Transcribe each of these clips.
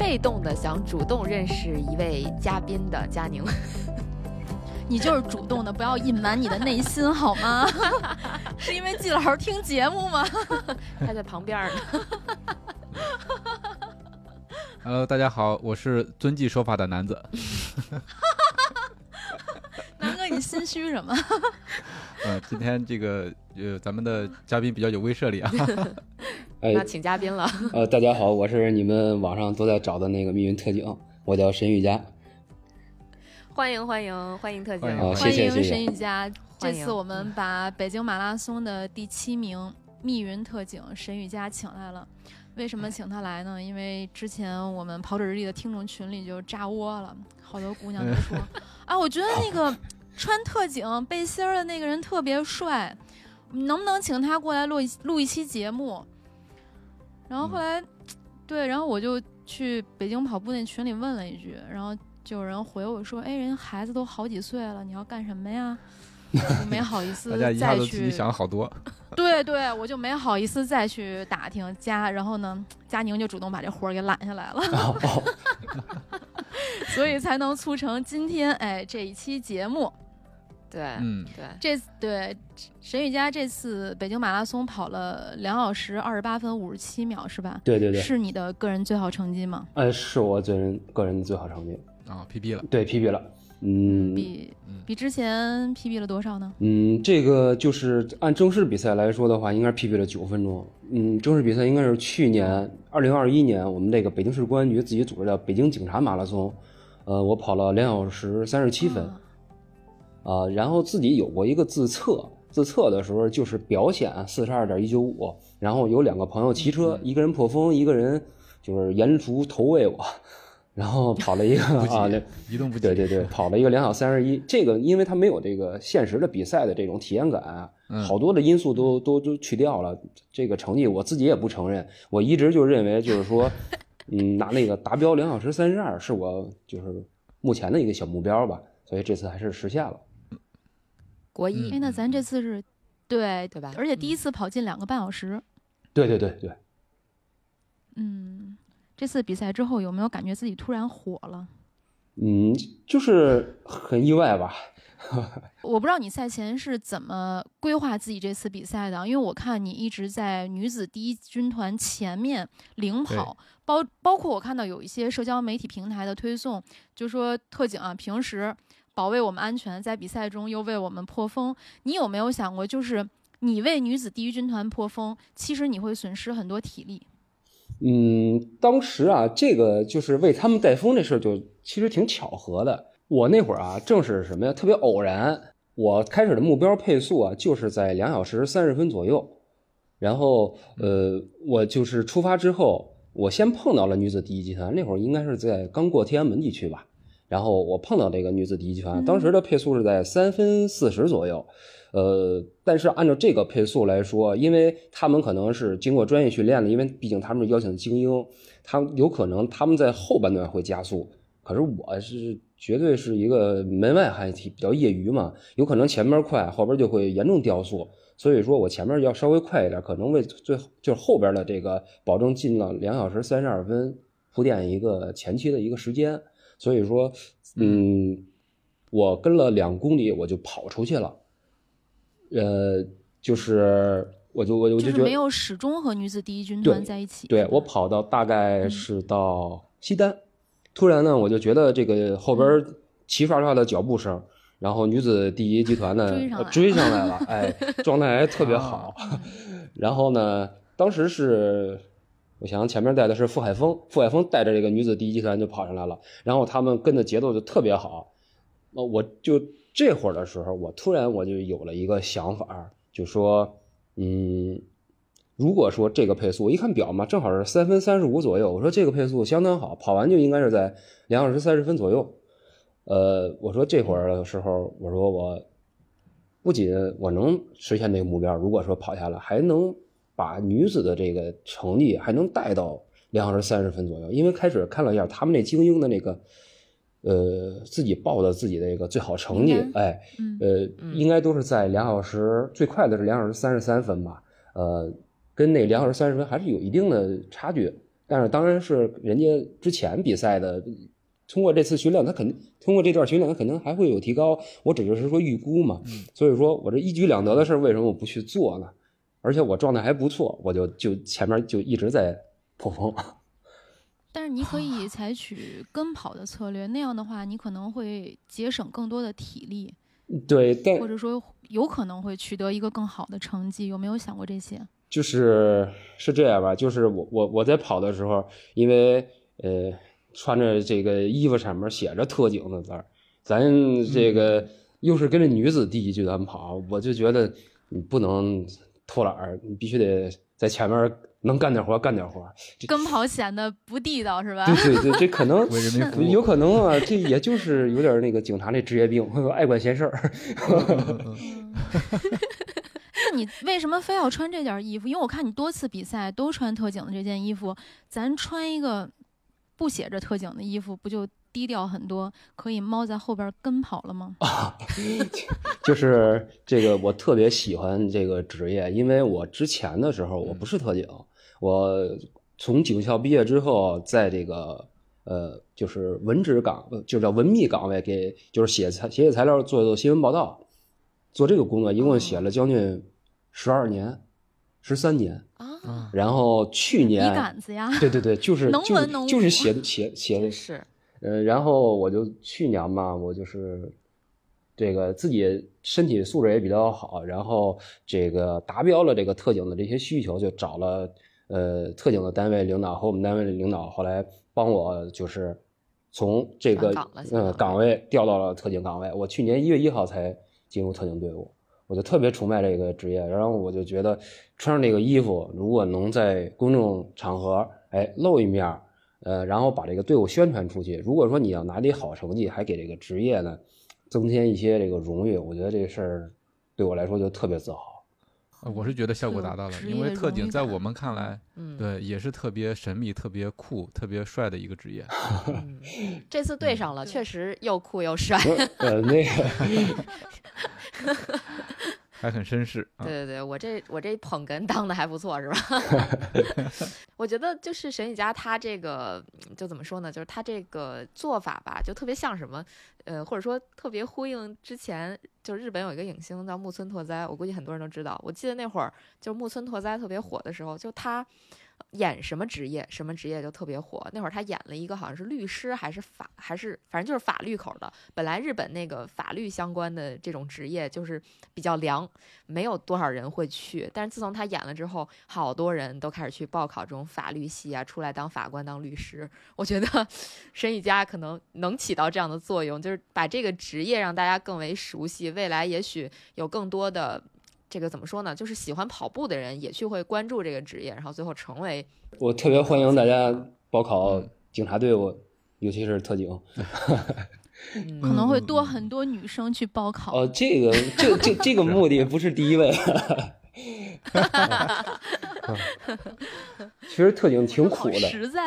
被动的想主动认识一位嘉宾的佳宁。你就是主动的，不要隐瞒你的内心好吗？是因为季老师听节目吗？他在旁边呢。Hello，大家好，我是遵纪守法的男子。南哥，你心虚什么？呃，今天这个呃，咱们的嘉宾比较有威慑力啊。哎那，请嘉宾了。呃，大家好，我是你们网上都在找的那个密云特警，我叫沈雨佳。欢迎欢迎欢迎特警，欢迎沈雨佳。这次我们把北京马拉松的第七名密云特警沈雨佳请来了。为什么请他来呢？因为之前我们跑者日历的听众群里就炸窝了，好多姑娘都说 啊，我觉得那个穿特警背心儿的那个人特别帅，能不能请他过来录一录一期节目？然后后来，对，然后我就去北京跑步那群里问了一句，然后就有人回我说：“哎，人孩子都好几岁了，你要干什么呀？”我没好意思 大家一下再子自己去，想好多。对对，我就没好意思再去打听佳，然后呢，佳宁就主动把这活儿给揽下来了，所以才能促成今天哎这一期节目。对嗯，对，这对沈雨佳这次北京马拉松跑了两小时二十八分五十七秒，是吧？对对对，是你的个人最好成绩吗？呃，是我个人个人的最好成绩，啊，PB 了。对，PB 了。嗯比嗯比之前 PB 了多少呢？嗯，这个就是按正式比赛来说的话，应该是 PB 了九分钟。嗯，正式比赛应该是去年二零二一年我们这个北京市公安局自己组织的北京警察马拉松，呃，我跑了两小时三十七分。啊啊、然后自己有过一个自测，自测的时候就是表显四十二点一九五，然后有两个朋友骑车，一个人破风，一个人就是沿途投喂我，然后跑了一个啊，那移动不。对对对，跑了一个两小三十一，这个因为它没有这个现实的比赛的这种体验感，好多的因素都都都去掉了，这个成绩我自己也不承认，我一直就认为就是说，嗯，拿那个达标两小时三十二是我就是目前的一个小目标吧，所以这次还是实现了。国一哎，那咱这次是，对对吧而且第一次跑进两个半小时。对对对对，嗯，这次比赛之后有没有感觉自己突然火了？嗯，就是很意外吧。我不知道你赛前是怎么规划自己这次比赛的，因为我看你一直在女子第一军团前面领跑，包包括我看到有一些社交媒体平台的推送，就说特警啊，平时保卫我们安全，在比赛中又为我们破风。你有没有想过，就是你为女子第一军团破风，其实你会损失很多体力？嗯，当时啊，这个就是为他们带风这事儿，就其实挺巧合的。我那会儿啊，正是什么呀，特别偶然。我开始的目标配速啊，就是在两小时三十分左右。然后，呃，我就是出发之后，我先碰到了女子第一集团，那会儿应该是在刚过天安门地区吧。然后我碰到这个女子第一集团，当时的配速是在三分四十左右。呃，但是按照这个配速来说，因为他们可能是经过专业训练的，因为毕竟他们是邀请的精英，他有可能他们在后半段会加速。可是我是绝对是一个门外汉，比较业余嘛，有可能前面快，后边就会严重掉速。所以说我前面要稍微快一点，可能为最就是后边的这个保证进了两小时三十二分铺垫一个前期的一个时间。所以说，嗯，我跟了两公里我就跑出去了。呃，就是我就我我就就是觉得，没有始终和女子第一军团在一起。对我跑到大概是到西单，突然呢，我就觉得这个后边齐刷刷的脚步声，然后女子第一集团呢追上来呃追上来了，哎，状态还特别好。然后呢，当时是我想前面带的是傅海峰，傅海峰带着这个女子第一集团就跑上来了，然后他们跟的节奏就特别好。呃，我就这会儿的时候，我突然我就有了一个想法，就说，嗯，如果说这个配速，我一看表嘛，正好是三分三十五左右，我说这个配速相当好，跑完就应该是在两小时三十分左右。呃，我说这会儿的时候，我说我不仅我能实现这个目标，如果说跑下来，还能把女子的这个成绩还能带到两小时三十分左右。因为开始看了一下他们那精英的那个，呃，自己报的自己的一个最好成绩名，哎，嗯呃，应该都是在两小时，最快的是两小时三十三分吧，呃，跟那两小时三十分还是有一定的差距。但是当然是人家之前比赛的，通过这次训练，他肯定通过这段训练，他肯定还会有提高。我只是说预估嘛，所以说我这一举两得的事儿，为什么我不去做呢？而且我状态还不错，我就就前面就一直在破风。但是你可以采取跟跑的策略，那样的话，你可能会节省更多的体力，对，但或者说有可能会取得一个更好的成绩。有没有想过这些？就是是这样吧，就是我我我在跑的时候，因为呃穿着这个衣服上面写着特警的字儿，咱这个又是跟着女子第一集团跑，我就觉得你不能偷懒儿，你必须得在前面能干点活干点活儿。跟跑显得不地道是吧？对对对，这可能有可能啊，这也就是有点那个警察那职业病，爱管闲事儿。那你为什么非要穿这件衣服？因为我看你多次比赛都穿特警的这件衣服，咱穿一个不写着特警的衣服，不就低调很多，可以猫在后边跟跑了吗？啊 就是这个，我特别喜欢这个职业，因为我之前的时候我不是特警，我从警校毕业之后，在这个呃，就是文职岗，呃就叫文秘岗位给，就是写材写写材料，做做新闻报道，做这个工作一共写了将近十二年，十三年。啊，然后去笔年，杆子呀，对对对，就是就能文能就是写写写的是呃，然后我就去年嘛，我就是这个自己身体素质也比较好，然后这个达标了这个特警的这些需求，就找了呃特警的单位领导和我们单位的领导，后来帮我就是从这个呃岗位调到了特警岗位。我去年一月一号才进入特警队伍，我就特别崇拜这个职业，然后我就觉得穿上这个衣服，如果能在公众场合哎露一面儿。呃，然后把这个队伍宣传出去。如果说你要拿点好成绩，还给这个职业呢增添一些这个荣誉，我觉得这事儿对我来说就特别自豪。呃我是觉得效果达到了，因为特警在我们看来，嗯，对也是特别神秘、特别酷、特别帅的一个职业。嗯这次对上了，确实又酷又帅。呃，那个还很绅士啊。对对对，我这我这捧哏当的还不错，是吧？我觉得就是沈雨佳他这个嗯就怎么说呢，就是他这个做法吧，就特别像什么，呃，或者说特别呼应之前就日本有一个影星叫木村拓哉，我估计很多人都知道。我记得那会儿就木村拓哉特别火的时候，就他。演什么职业，什么职业就特别火。那会儿他演了一个好像是律师还是法还是反正就是法律口的。本来日本那个法律相关的这种职业就是比较凉，没有多少人会去。但是自从他演了之后，好多人都开始去报考这种法律系啊，出来当法官、当律师。我觉得沈雨佳可能能起到这样的作用，就是把这个职业让大家更为熟悉。未来也许有更多的。这个怎么说呢？就是喜欢跑步的人也去会关注这个职业，然后最后成为我特别欢迎大家报考警察队伍，尤其是特警。嗯可能会多很多女生去报考。哦，这个这这这个目的不是第一位。其实特警挺苦的，实在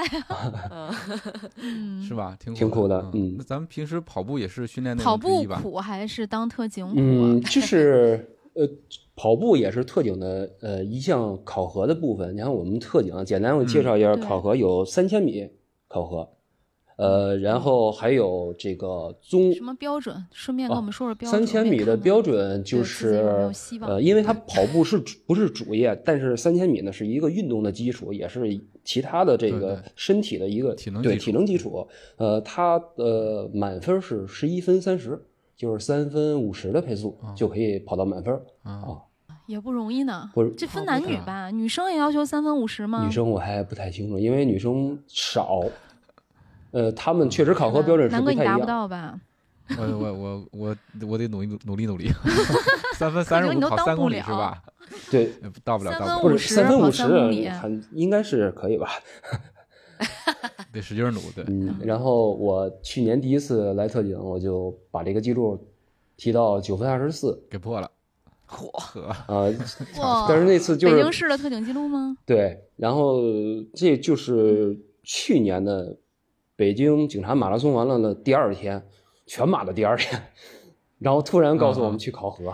是吧？挺挺苦的嗯那咱们平时跑步也是训练的跑步？苦还是当特警苦？嗯，就是呃，跑步也是特警的呃一项考核的部分。你看我们特警，简单我介绍一下，嗯考核有三千米考核，呃，然后还有这个综什么标准？顺便跟我们说说标准。哦三千米的标准就是呃，因为它跑步是主不是主业，但是三千米呢是一个运动的基础，也是其他的这个身体的一个体能对体能基础。呃，它的满分是十一分三十，就是三分五十的配速啊就可以跑到满分。啊，也不容易呢。不是这分男女吧？女生也要求三分五十吗？女生我还不太清楚，因为女生少，呃，他们确实考核标准是南哥你达不不太一样。到吧？我我我我我得努力努力努力，三分三十五跑三公里是吧？对，呃到不了，三到不了不分五十跑是三分五十三公里很应该是可以吧？得使劲儿努，对，嗯，然后我去年第一次来特警，我就把这个记录提到九分二十四，给破了。嚯，呵，啊，哇！但是那次就是北京是市的特警记录吗？对，然后这就是去年的北京警察马拉松完了的第二天，全马的第二天，然后突然告诉我们去考核，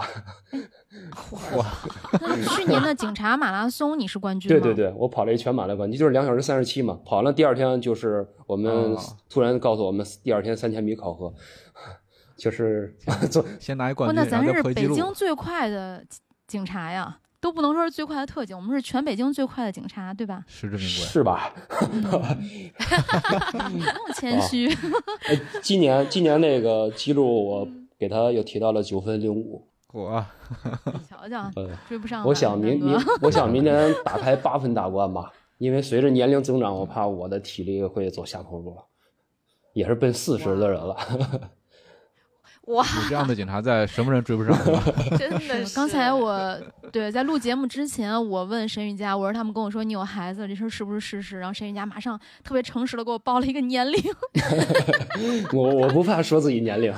那 去年的警察马拉松你是冠军吗？对对对，我跑了一全马的冠军，就是两小时三十七嘛，跑了第二天就是我们哦突然告诉我们第二天三千米考核，就是做先拿一，冠军，那咱是北。京最快的警察呀，都不能说是最快的特警，我们是全北京最快的警察，对吧？实至名归。是吧？不用谦虚。哎，今年今年那个记录我给他又提到了九分零五，我 你瞧瞧，呃，追不上。我想明明，我想明年打开八分大关吧，因为随着年龄增长，我怕我的体力会走下坡路了，也是奔四十的人了。哇，有这样的警察在，什么人追不上？真的是。刚才我对在录节目之前，我问沈雨佳，我说他们跟我说你有孩子，这事儿是不是事实？然后沈雨佳马上特别诚实的给我报了一个年龄。我我不怕说自己年龄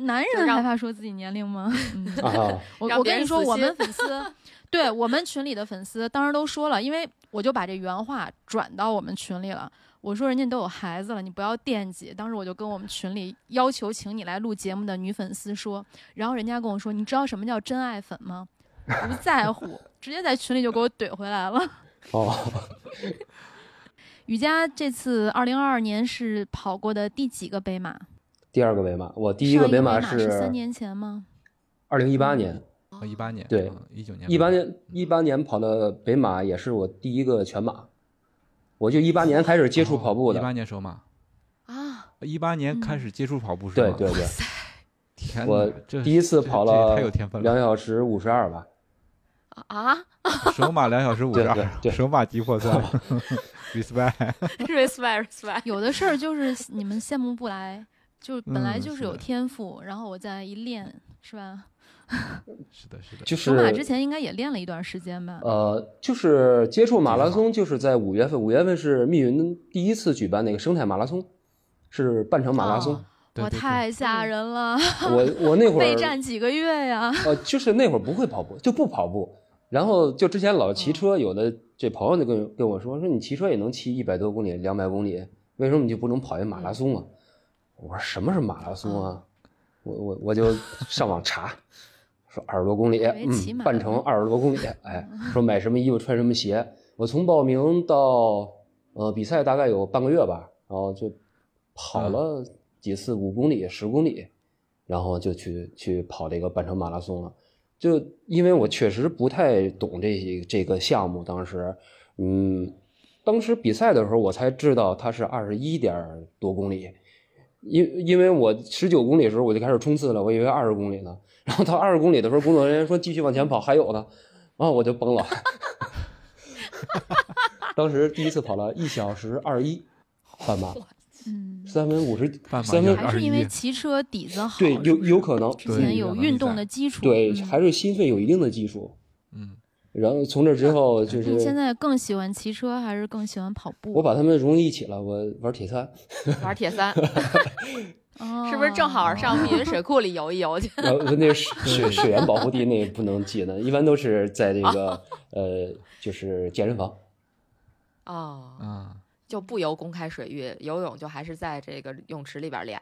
男人害怕说自己年龄吗？我我跟你说，我们粉丝，对我们群里的粉丝当时都说了，因为我就把这原话转到我们群里了。我说人家都有孩子了，你不要惦记。当时我就跟我们群里要求请你来录节目的女粉丝说，然后人家跟我说，你知道什么叫真爱粉吗？不在乎，直接在群里就给我怼回来了。哦，雨佳这次二零二二年是跑过的第几个北马？第二个北马，我第第一个北马马是三年前吗？二零一八年，哦一八年，对一九年，一八年一八年跑的北马也是我第一个全马，我就一八年开始接触跑步的，哦一八年首马，啊，一八年开始接触跑步是吗？对对对，天哪，我这第一次跑这太有了天分了，两小时五十二吧，啊 首马两小时五十二，对首马击破三，respect，，respect respect，有的事儿就是你们羡慕不来，就本来嗯就是有天赋，然后我再一练，是吧？是的，是的，就是首马之前应该也练了一段时间吧？呃，就是接触马拉松，就是在五月份，五月份是密云第一次举办那个生态马拉松，是半程马拉松。哦我太吓人了，我我那会儿 备战几个月呀！呃，就是那会儿不会跑步，就不跑步，然后就之前老骑车，有的这朋友就跟跟我说说你骑车也能骑一百多公里、两百公里，为什么你就不能跑一马拉松啊？我说什么是马拉松啊？我我我就上网查，说二十多公里，嗯，半程二十多公里，哎，说买什么衣服穿什么鞋。我从报名到呃比赛大概有半个月吧，然后就跑了几次五公里、十公里，然后就去去跑这个半程马拉松了。就因为我确实不太懂这些这个项目，当时，嗯，当时比赛的时候我才知道它是二十一点多公里，因因为我十九公里的时候我就开始冲刺了，我以为二十公里呢，然后到二十公里的时候，工作人员说继续往前跑，还有呢，然后我就崩了。当时第一次跑了一小时二一半马，嗯，三分五十半马三分就还是因为骑车底子好，对，有有可能，之前有运动的基础。对，嗯还是心肺有一定的基础。嗯，然后从这之后就是你现在更喜欢骑车还是更喜欢跑步？我把他们融一起了，我玩铁三，玩铁三，哦是不是正好上密云水库里游一游去？然 后那水水水源保护地那不能进的，一般都是在这个呃就是健身房。哦，啊，就不游公开水域，游泳就还是在这个泳池里边练。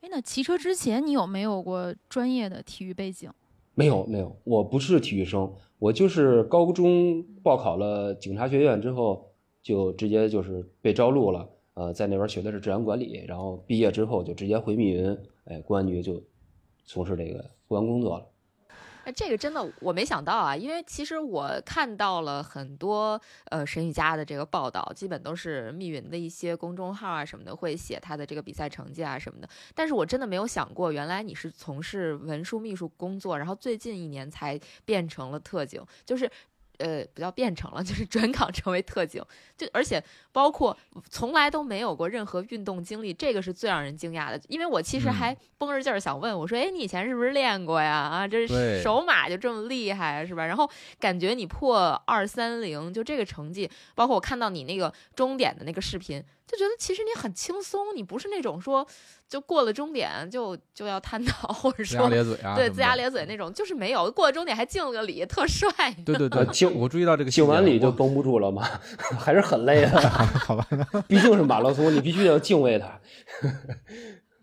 哎，那骑车之前你有没有过专业的体育背景？没有没有，我不是体育生，我就是高中报考了警察学院之后，就直接就是被招录了。呃，在那边学的是治安管理，然后毕业之后就直接回密云，哎，公安局就从事这个公安工作了。这个真的我没想到啊，因为其实我看到了很多呃沈雨佳的这个报道，基本都是密云的一些公众号啊什么的会写他的这个比赛成绩啊什么的。但是我真的没有想过，原来你是从事文书秘书工作，然后最近一年才变成了特警，就是。呃，不叫变成了，就是转岗成为特警，就而且包括从来都没有过任何运动经历，这个是最让人惊讶的。因为我其实还绷着劲儿想问，我说，哎，你以前是不是练过呀？啊，这对手马就这么厉害是吧？然后感觉你破二三零，就这个成绩，包括我看到你那个终点的那个视频，就觉得其实你很轻松，你不是那种说就过了终点就就要瘫倒，或者龇牙说咧嘴啊，对龇牙咧嘴那种，就是没有过了终点还敬了个礼，特帅。对对对 呃，敬我注意到这个敬完礼就绷不住了嘛，还是很累的。好吧，毕竟是马拉松，你必须要敬畏它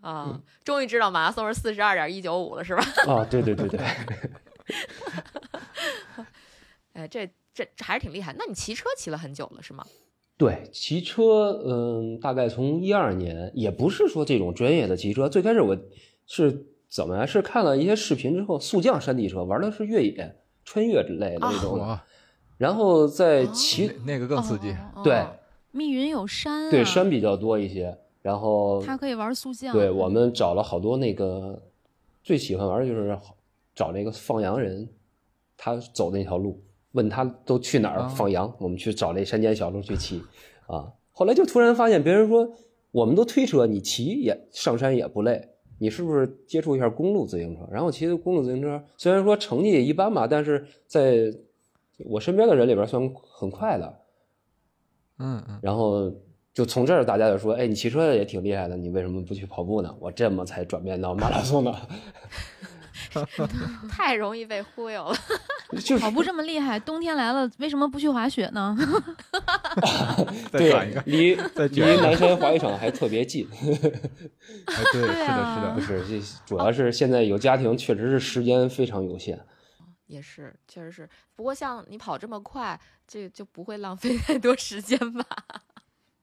啊，终于知道马拉松是四十二点一九五了，是吧？啊！对对对对，哎，这这这还是挺厉害。那你骑车骑了很久了，是吗？对，骑车，嗯，大概从一二年，也不是说这种专业的骑车。最开始我是怎么呀？是看了一些视频之后，速降山地车，玩的是越野、穿越之类的那种啊。然后再骑，那那个更刺激。哦对密云有山、啊，对山比较多一些。然后，他可以玩速降。对我们找了好多那个最喜欢玩的就是找那个放羊人，他走那条路，问他都去哪儿啊放羊，我们去找那山间小路去骑啊。后来就突然发现，别人说我们都推车，你骑也上山也不累，你是不是接触一下公路自行车？然后骑的公路自行车，虽然说成绩也一般吧，但是在我身边的人里边算很快的。嗯嗯，然后就从这儿大家就说，哎，你骑车也挺厉害的，你为什么不去跑步呢？我这么才转变到马拉松的，太容易被忽悠了。就是跑步这么厉害，冬天来了，为什么不去滑雪呢？对离再离南山滑雪场还特别近。哎，对，是的，是的，不是，这主要是现在有家庭，确实是时间非常有限。也是，确实是。不过像你跑这么快，这就不会浪费 太多时间吧？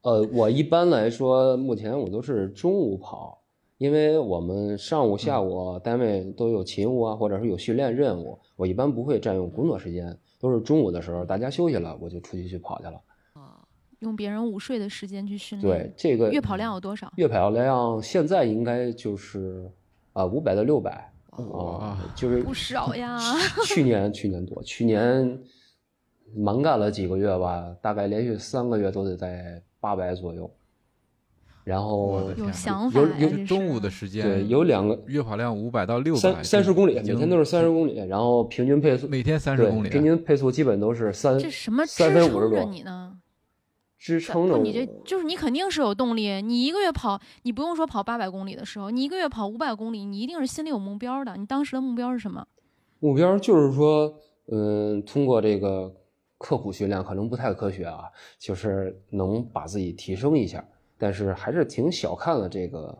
呃，我一般来说，目前我都是中午跑，因为我们上午、下午单位都有勤务啊，或者是有训练任务，我一般不会占用工作时间，都是中午的时候大家休息了，我就出去去跑去了。啊，用别人午睡的时间去训练。对，，这个月跑量有多少？月跑量现在应该就是啊五百到六百哇啊，就是不少呀。去年去年多，去年蛮干了几个月吧，大概连续三个月都得在八百左右。然后有想法，有有中午的时间，对有两个月跑量五百到六百，三三十公里，每天都是三十公里，然后平均配速每天三十公里，啊平均配速基本都是三这什么三分五十多，你呢？支撑着我。不，你这就是你肯定是有动力。你一个月跑，你不用说跑八百公里的时候，你一个月跑五百公里，你一定是心里有目标的。你当时的目标是什么？目标就是说，嗯，通过这个刻苦训练，可能不太科学啊，就是能把自己提升一下，但是还是挺小看了这个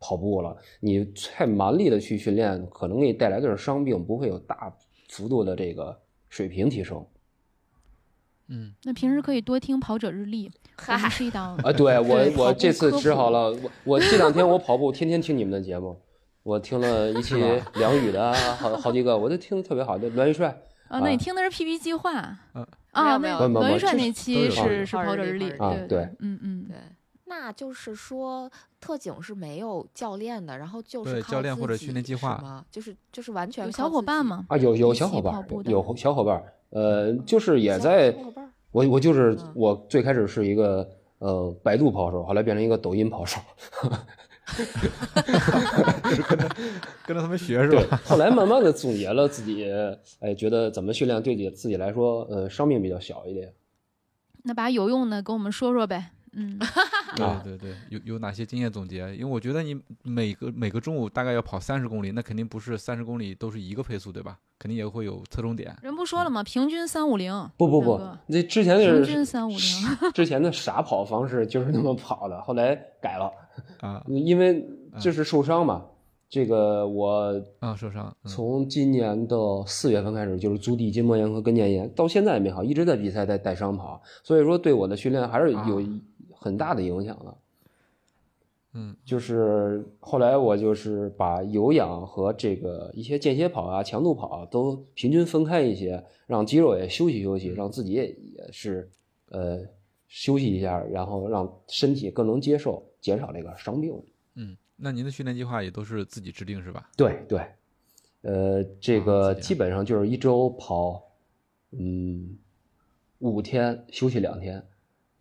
跑步了。你太蛮力的去训练，可能给你带来的是伤病，不会有大幅度的这个水平提升。嗯，那平时可以多听跑者日历，我们，是一档啊，对我我这次科普治好了，我我这两天我跑步，天天听你们的节目，我听了一 期梁宇的啊，好好几个，我都听的特别好。的栾玉帅，啊，那你啊听的是 PP 计划嗯啊？没有那没有栾玉帅那期是是跑跑者日历啊对对，嗯嗯，对。那就是说，特警是没有教练的，然后就是教练或者自己训练计划是吗？就是就是完全有？小伙伴吗？啊，有有小伙伴有小伙伴，呃，就是也在我我就是嗯我最开始是一个呃百度跑手，后来变成一个抖音跑手，跟着他们学是吧？，后来慢慢的总结了自己，哎，觉得怎么训练对自己自己来说，呃，伤病比较小一点。那把有用的跟我们说说呗。嗯，啊 对对对，有有哪些经验总结？因为我觉得你每个每个中午大概要跑三十公里，那肯定不是三十公里都是一个配速，对吧？肯定也会有侧重点。人不说了吗？平均三五零。不不不大哥，这之前平的均三五零。之前的傻跑方式就是那么跑的，后来改了，啊因为就是受伤嘛。这个我啊，受伤，嗯从今年的四月份开始，就是足底筋膜炎和跟腱炎，到现在也没好，一直在比赛在带伤跑，所以说对我的训练还是有啊很大的影响的。嗯就是后来我就是把有氧和这个一些间歇跑啊、强度跑啊都平均分开一些，让肌肉也休息休息，让自己也也是呃休息一下，然后让身体更能接受，减少这个伤病。嗯，那您的训练计划也都是自己制定是吧？对对，呃，这啊个基本上就是一周跑，嗯，五天休息两天。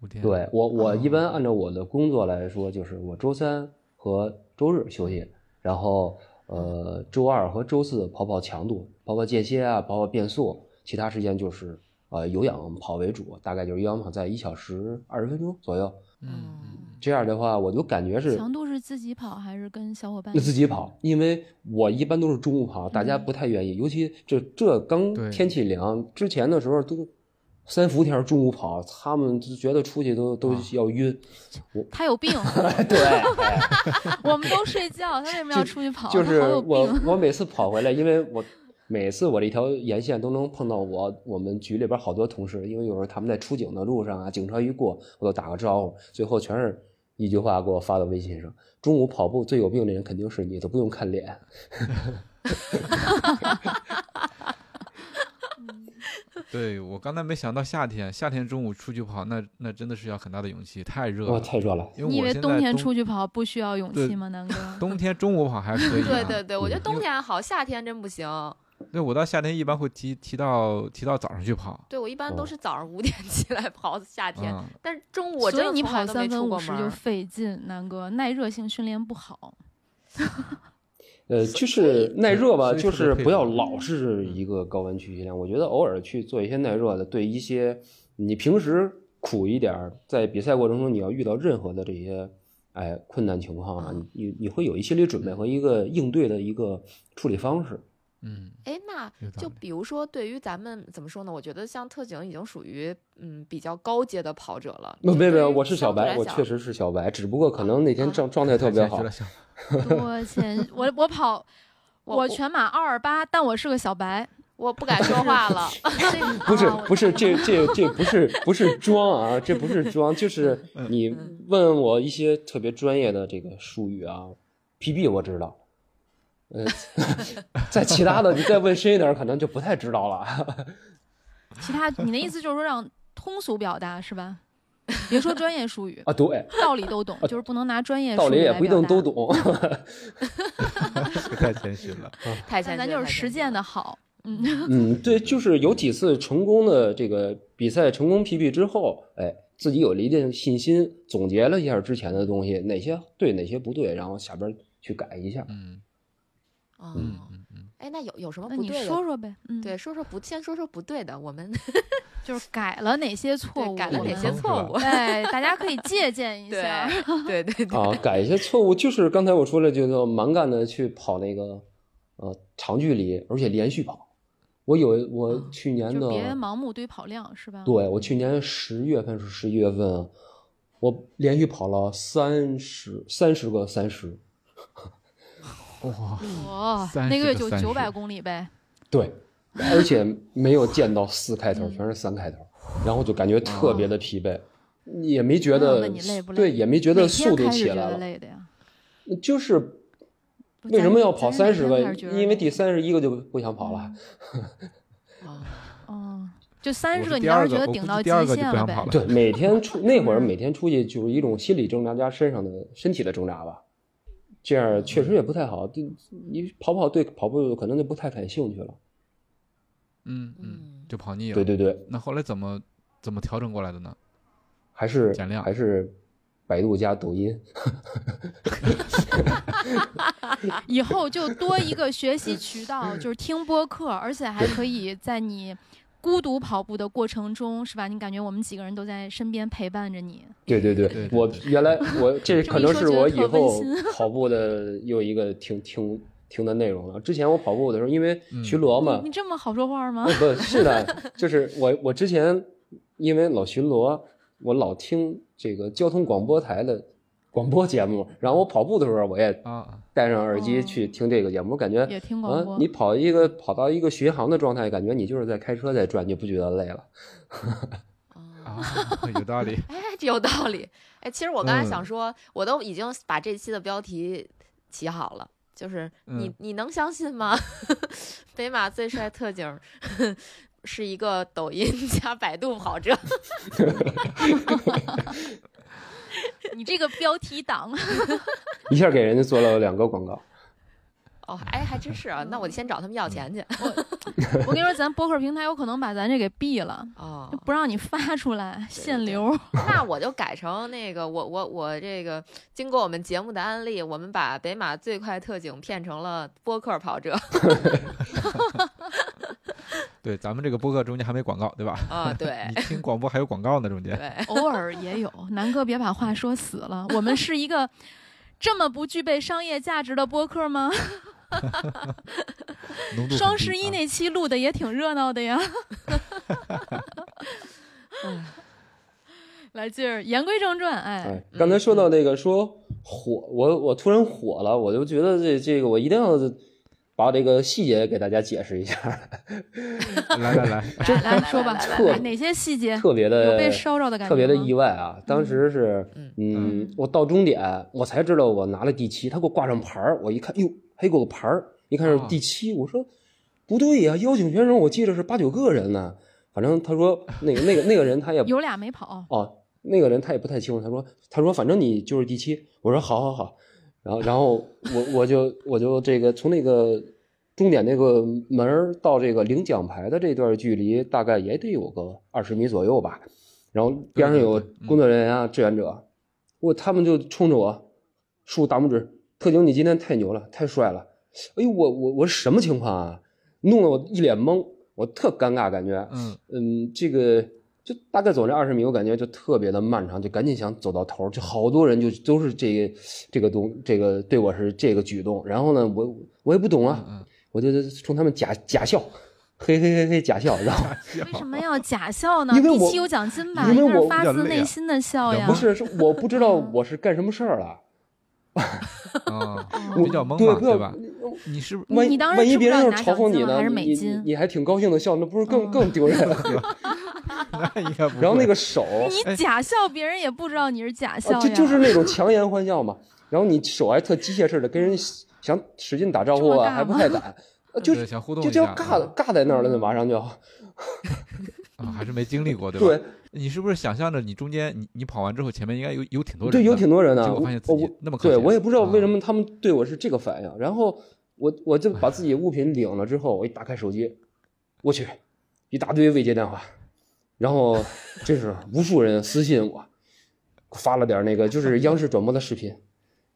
五天。对我，我一哦般按照我的工作来说，就是我周三和周日休息，然后呃周二和周四跑跑强度，跑跑间歇啊，跑跑变速，其他时间就是呃有氧跑为主，大概就是有氧跑在一小时二十分钟左右。嗯这样的话，我就感觉是强度是自己跑还是跟小伙伴？自己跑，因为我一般都是中午跑，大家不太愿意，尤其这这刚天气凉之前的时候都三伏天中午跑，他们就觉得出去都都啊要晕。他有病，对，哎我们都睡觉，他为什么要出去跑？就是我。我每次跑回来，因为我每次我这条沿线都能碰到我我们局里边好多同事，因为有时候他们在出警的路上啊，警车一过，我都打个招呼，最后全是一句话给我发到微信上。中午跑步最有病的人肯定是你，都不用看脸。对我刚才没想到夏天，夏天中午出去跑，那那真的是要很大的勇气，太热哇，了。太热了。因为你以为冬天出去跑不需要勇气吗，南哥？冬天中午跑还可以、啊。对对对，我觉得冬为天好，夏天真不行。对我到夏天一般会提提到提到早上去跑。对我一般都哦是早上五点起来跑，夏天，嗯，但是中午我真的所以你从来都没跑三分五十就费劲，南哥，耐热性训练不好。呃，就是耐热吧，就是不要老是一个高温区训练。我觉得偶尔去做一些耐热的，对一些你平时苦一点，在比赛过程中你要遇到任何的这些哎困难情况啊，你你你会有一心理准备和一个应对的一个处理方式。嗯，哎，那就比如说，对于咱们怎么说呢？我觉得像特警已经属于嗯比较高阶的跑者了。没有没有，我是小白，我确实是小白，只不过可能那天啊状状态特别好多 谦，我我跑，我我全马二二八，但我是个小白。我不敢说话了。不是不是，这这这不是不是装啊，这不是装，就是你问我一些特别专业的这个术语啊，PB 我知道，呃，在其他的你再问深一点，可能就不太知道了。其他，你的意思就是说让通俗表达是吧？别说专业术语，啊，对，道理都懂，就是不能拿专业术语道理也不一来表达。定都懂。太谦虚了。太谦虚咱就是实践的好，嗯，嗯，对，就是有几次成功的这个比赛成功 PB 之后，哎，自己有了一定信心，总结了一下之前的东西，哪些对，哪些不对，然后下边去改一下。嗯哦，嗯嗯嗯，哎，那有有什么那你不对的？说说呗，嗯，对，，说说不，先说说不对的，我们 就是改了哪些 错误，对改了哪些错误？对，大家可以借鉴一下。对对对，啊，改一些错误，就是刚才我说了，就叫蛮干的去跑那个呃长距离，而且连续跑。我有我啊去年的，别盲目堆跑量是吧？对我去年十月份是十一月份啊，我连续跑了三十三十个三十，哇，哇，30那个月个30就九百公里呗。对，而且没有见到四开头，全是三开头，然后就感觉特别的疲惫，也没觉得累不累对，也没觉得速度起来了，累的呀？就是为什么要跑三十个因为第三十一个就不想跑了。哦 哦，就三十个，你当时第二个我觉得顶到第二个就不想跑？了对，每天出 那会儿嗯每天出去就是一种心理挣扎加身上的身体的挣扎吧，这样确实也不太好。对，你跑跑对跑步可能就不太感兴趣了。嗯嗯，嗯，就跑腻了。对对对，那后来怎么怎么调整过来的呢？还是减量还是百度加抖音。以后就多一个学习渠道，就是听播客，而且还可以在你孤独跑步的过程中，是吧？你感觉我们几个人都在身边陪伴着你。对对对，对对对我原来 我这可能是我以后 跑步的又一个听听听的内容了。之前我跑步的时候，因为嗯巡逻嘛你，你这么好说话吗？不不 是的，就是我我之前因为老巡逻，我老听这个交通广播台的广播节目，然后我跑步的时候我也啊，戴上耳机哦去听这个节目，我感觉也听广播，啊你跑一个跑到一个巡航的状态，感觉你就是在开车在转，就不觉得累了。哦啊啊，有道理。哎，这有道理。哎，其实我刚才想嗯说，我都已经把这期的标题起好了，就是你、嗯你能相信吗？北马最帅特警 是一个抖音加百度跑者。你这个标题党，一下给人家做了两个广告。哦，哎，还真是啊，那我得先找他们要钱去。我我跟你说，咱播客平台有可能把咱这给毙了，哦就，不让你发出来，限流。那我就改成那个，我我我这个经过我们节目的安利，我们把北马最快特警骗成了播客跑者。对，咱们这个播客中间还没广告，对吧？啊，对你听广播还有广告呢，中间。对，偶尔也有，南哥别把话说死了。我们是一个这么不具备商业价值的播客吗？双十一啊那期录的也挺热闹的呀。来劲儿，言归正传，哎哎，，刚才说到那个说火，我我突然火了，我就觉得这这个我一定要把这个细节给大家解释一下，来来来，这 来来说吧，特哪些细节特别的被烧着的感觉？特别的意外啊！当时是，嗯嗯，我到终点，我才知道我拿了第七，他给我挂上牌儿，我一看，哟，还给我个牌儿，一看是第七，我说不对呀、邀请选手我记得是八九个人呢，反正他说那个那个那个人他也 有俩没跑，哦，那个人他也不太清楚，他说他说反正你就是第七，我说好好好，然后然后我我就我就这个从那个终点那个门儿到这个领奖牌的这段距离，大概也得有个二十米左右吧，然后边上有工作人员啊、志愿者，我他们就冲着我竖大拇指，特警你今天太牛了，太帅了，哎呦我我我什么情况啊？弄得我一脸懵，我特尴尬感觉，嗯，嗯，这个就大概走这二十米，我感觉就特别的漫长，就赶紧想走到头，就好多人就都是这个这个东这个对我是这个举动，然后呢，我我也不懂啊，嗯我就冲他们假假笑，嘿嘿嘿嘿假笑，然后为什么要假笑呢？因为我第七有奖金吧？因为我发自内心的笑呀。不是是我不知道我是干什么事儿了，比较懵对，对吧？你是不是万一你当时万一别人要是嘲讽你呢，你你还是美金你你还挺高兴的笑，那不是更嗯更丢人 了？那应该不会。然后那个手，你假笑，别人也不知道你是假笑啊，呀。这就是那种强颜欢笑嘛。然后你手还特机械似的跟人想使劲打招呼啊，还不太敢，呃就是想互动就就要一下尬尬在那儿了，那马上就 啊，还是没经历过，对吧？对你是不是想象着你中间你你跑完之后，前面应该有有挺多人？对，有挺多人的。结我果发现自己那么靠前我也不知道为什啊么他们对我是这个反应。然后我我就把自己物品领了之后，我一打开手机，我去一大堆未接电话，然后这是无数人私信我，发了点那个就是央视转播的视频，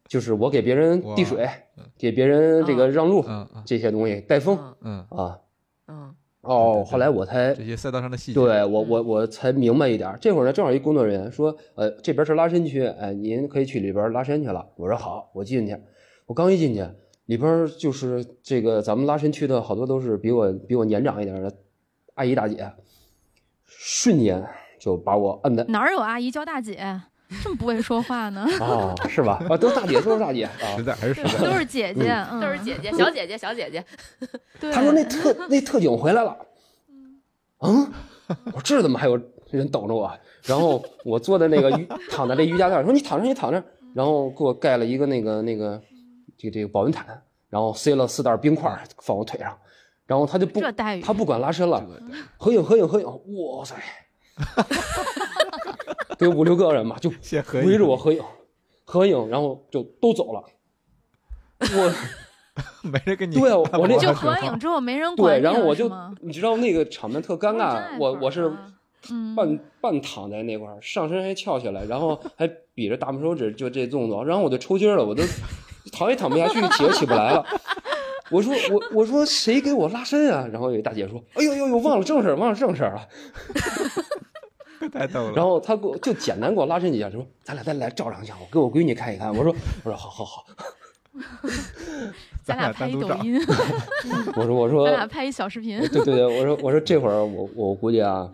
就是我给别人递水，给别人这个让路这些东西带风嗯嗯，啊。嗯哦，后来我才这些赛道上的细节，对我我我才明白一点。这会儿呢，正好一工作人员说，呃，这边是拉伸区，哎，您可以去里边拉伸去了。我说好，我进去。我刚一进去，里边就是这个咱们拉伸区的好多都是比我比我年长一点的阿姨大姐，瞬间就把我摁的哪儿有阿姨叫大姐，这么不会说话呢？啊，是吧？啊，都是大姐，都是大姐啊实。在还是实，在。都是姐姐，嗯，都是姐姐，小姐姐，小姐姐。对，他说那特那特警回来了，嗯，我说这怎么还有人等着我？然后我坐在那个瑜躺在这瑜伽垫上，说你躺着，你躺着，然后给我盖了一个那个那个这个这个保温毯，然后塞了四袋冰块放我腿上，然后他就不他不管拉伸了，合影合影合影，哇塞，得五六个人吧，就先合影。围着我合影，合影，然后就都走了。我 没人跟你对啊我那就合影之后没人管对，然后我就你知道那个场面特尴尬我我是半半躺在那块儿，上身还翘起来，然后还比着大拇手指，就这动作，然后我就抽筋了，我都躺也躺不下去，起也起不来了。我说我我说谁给我拉伸啊？然后有一大姐说：“哎呦呦呦，忘了正事儿，忘了正事儿了。太逗”了。然后她给我就简单给我拉伸几下，就说：“咱俩再来照两下，我给我闺女看一看。”我说：“我说好好好。咱俩拍一抖单独音，”我说我说咱俩拍一小视频对，对对，我说我说这会儿我我估计啊，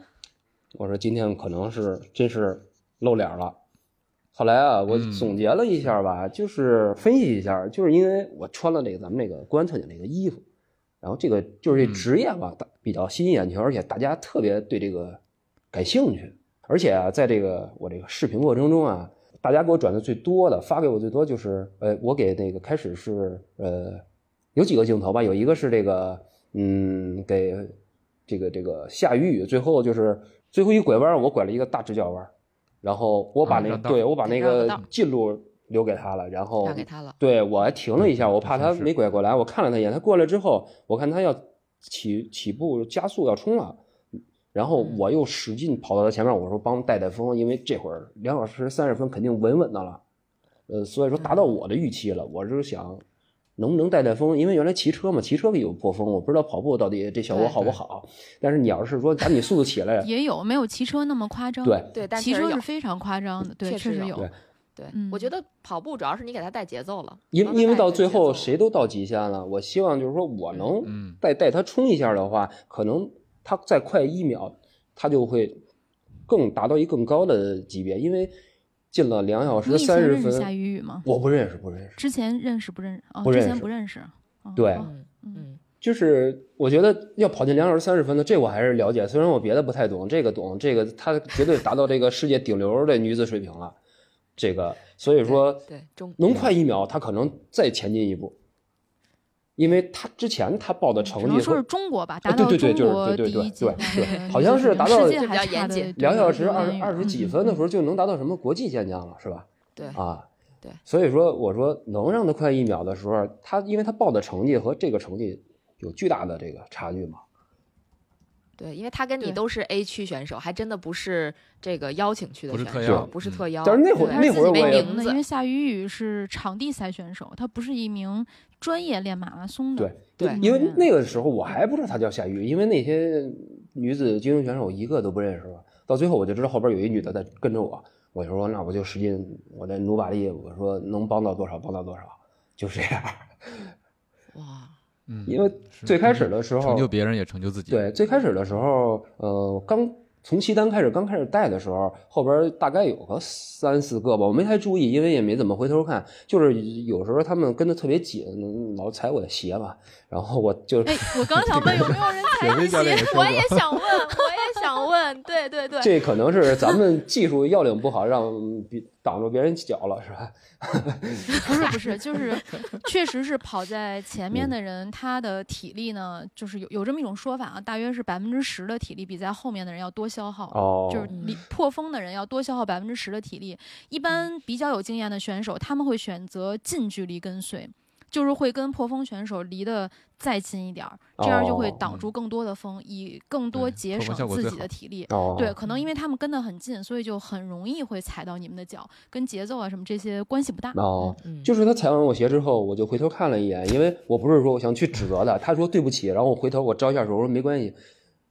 我说今天可能是真是露脸了。后来啊，我嗯总结了一下吧，就是分析一下，就是因为我穿了这个咱们那个公安特警这个衣服，然后这个就是这嗯职业吧，大比较吸引眼球，而且大家特别对这个感兴趣。而且啊，在这个我这个视频过程中啊，大家给我转的最多的，发给我最多就是，呃，我给那个开始是呃有几个镜头吧，有一个是这个嗯给这个这个下雨雨，最后就是最后一拐弯，我拐了一个大直角弯，然后我把那、啊对我把那个近路留给他了，然后让给他了。对我还停了一下，我怕他没拐过来，我看了他一眼，他过来之后，我看他要起起步加速要冲了，然后嗯。我又使劲跑到他前面，我说帮带带风，因为这会儿两小时三十分肯定稳稳的了，呃，所以说达到我的预期了，我是想能不能带带风，因为原来骑车嘛，骑车有破风，我不知道跑步到底这效果好不好，但是你要是说把你速度起来，也有没有骑车那么夸张？对，对，骑车是。非常夸张的，对，确实有。对。嗯。我觉得跑步主要是你给他带节奏了，因因为到最后谁都到极限了，我希望就是说我能嗯带带他冲一下的话，可能他再快一秒，他就会更达到一更高的级别，因为进了两小你时以前三十认识夏分，雨雨吗？我不认识，不认识。之前认识不认识？哦，之前不认识。哦对哦嗯嗯，就是我觉得要跑进两小时三十分的，这我还是了解。虽然我别的不太懂，这个懂，这个她绝对达到这个世界顶流的女子水平了。这个所以说对中能快一秒，她可能再前进一步，因为他之前他报的成绩只能说是中国吧，达到对对就是中国对对第一级对对的好像是达到世界就比较严谨两小时二十二十几分的时候就能达到什么国际健将了，是吧？对啊，对所以说我说能让他快一秒的时候，他因为他报的成绩和这个成绩有巨大的这个差距嘛。对，因为他跟你都是 A 区选手，还真的不是这个邀请去的不是选手，特邀不是嗯特邀。但是那会儿那会儿自己没名字，因为夏雨雨是场地赛选手，他不是一名专业练马拉松的。对对因为那个时候我还不知道他叫夏雨，因为那些女子精英选手一个都不认识嘛。到最后我就知道后边有一女的在跟着我，我就说那我就使劲，我再努把力，我说能帮到多少帮到多少，就是这样。哇，嗯，因为最开始的时候成就别人也成就自己。对，最开始的时候，呃，刚从西单开始，刚开始带的时候，后边大概有个三四个吧，我没太注意，因为也没怎么回头看。就是有时候他们跟的特别紧，老踩我的鞋嘛，然后我就哎，我刚想问有没有人踩 雪飞教练也说我也想问，我也想问，对对对，这可能是咱们技术要领不好，让别挡住别人脚了，是吧？不是不是，就是确实是跑在前嗯面的人，他的体力呢，就是有有这么一种说法啊，大约是百分之十的体力比在后面的人要多消耗。哦，就是离破风的人要多消耗百分之十的体力。一般比较有经验的选手，他们会选择近距离跟随，就是会跟破风选手离得再近一点儿，这样就会哦挡住更多的风，以更多节省自己的体力。哦，对，可能因为他们跟得很近，所以就很容易会踩到你们的脚，跟节奏啊什么这些关系不大。哦，嗯，就是他踩完我鞋之后，我就回头看了一眼，因为我不是说我想去指责他，他说对不起，然后我回头我招一下手，我说没关系，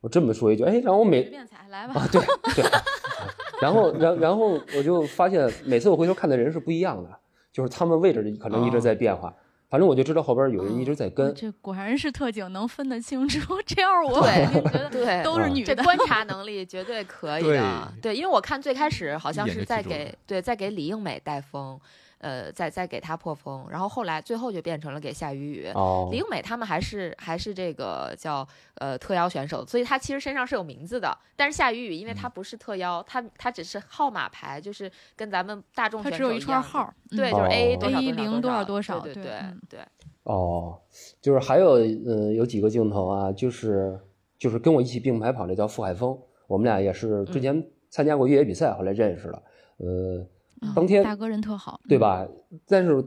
我这么说一句，哎，然后我每随便踩，来吧。啊，对对，然后然然后我就发现每次我回头看的人是不一样的，就是他们位置可能一直在变化，反正我就知道后边有人一直在跟，这果然是特警，能分得清楚。这样我对肯定觉得 对，都是女的。这观察能力绝对可以的。对，因为我看最开始好像是在给对在给李映美带风，呃，再再给他破风，然后后来最后就变成了给夏雨雨。哦。李英美他们还是还是这个叫呃特邀选手，所以他其实身上是有名字的。但是夏雨雨因为他不是特邀，他他只是号码牌，就是跟咱们大众选它只有一串号儿，对，嗯。就是 A 哦。多少 A 多零多少少多少对对对哦，就是还有呃有几个镜头啊，就是就是跟我一起并排跑，那叫傅海峰，我们俩也是之前参加过越野比赛，后来认识了，呃，嗯当天大哥人特好，对吧？但是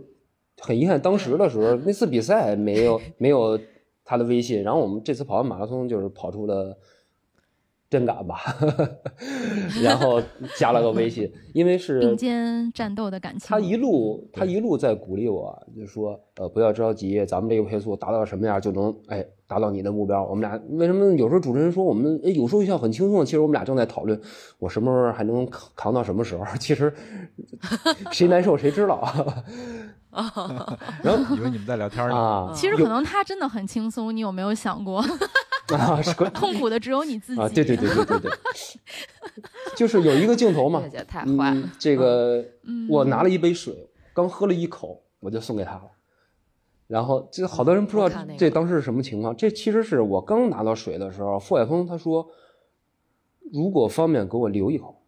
很遗憾，当时的时候 那次比赛没有没有他的微信，然后我们这次跑完马拉松就是跑出了真敢吧，然后加了个微信，因为是并肩战斗的感情。他一路他一路在鼓励我，就说呃不要着急，咱们这个配速达到什么样就能哎达到你的目标。我们俩为什么有时候主持人说我们哎有时候笑很轻松，其实我们俩正在讨论我什么时候还能扛扛到什么时候。其实谁难受谁知道 然后以为你们在聊天呢。啊其实可能他真的很轻松，你有没有想过，啊是怪痛苦的只有你自己？啊对对对对对对，就是有一个镜头嘛太坏这个嗯我拿了一杯水，刚喝了一口，我就送给他了。然后这好多人不知道这当时是什么情况。这其实是我刚拿到水的时候，傅海峰他说，如果方便给我留一口，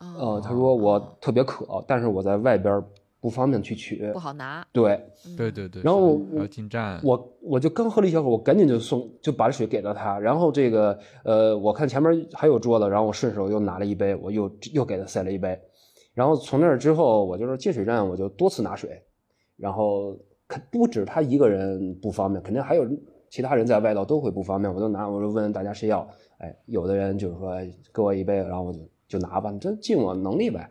哦呃，他说我特别渴，但是我在外边不方便去取不。好拿。对，嗯对对对，然后要进站，我我就刚喝了一小口，我赶紧就送就把水给了他。然后这个呃，我看前面还有桌子，然后我顺手又拿了一杯，我又又给他塞了一杯。然后从那儿之后，我就是进水站，我就多次拿水。然后肯不止他一个人不方便，肯定还有其他人在外头都会不方便。我就拿，我就问大家谁要。哎，有的人就是说哎给我一杯，然后我就就拿吧，这尽我能力呗，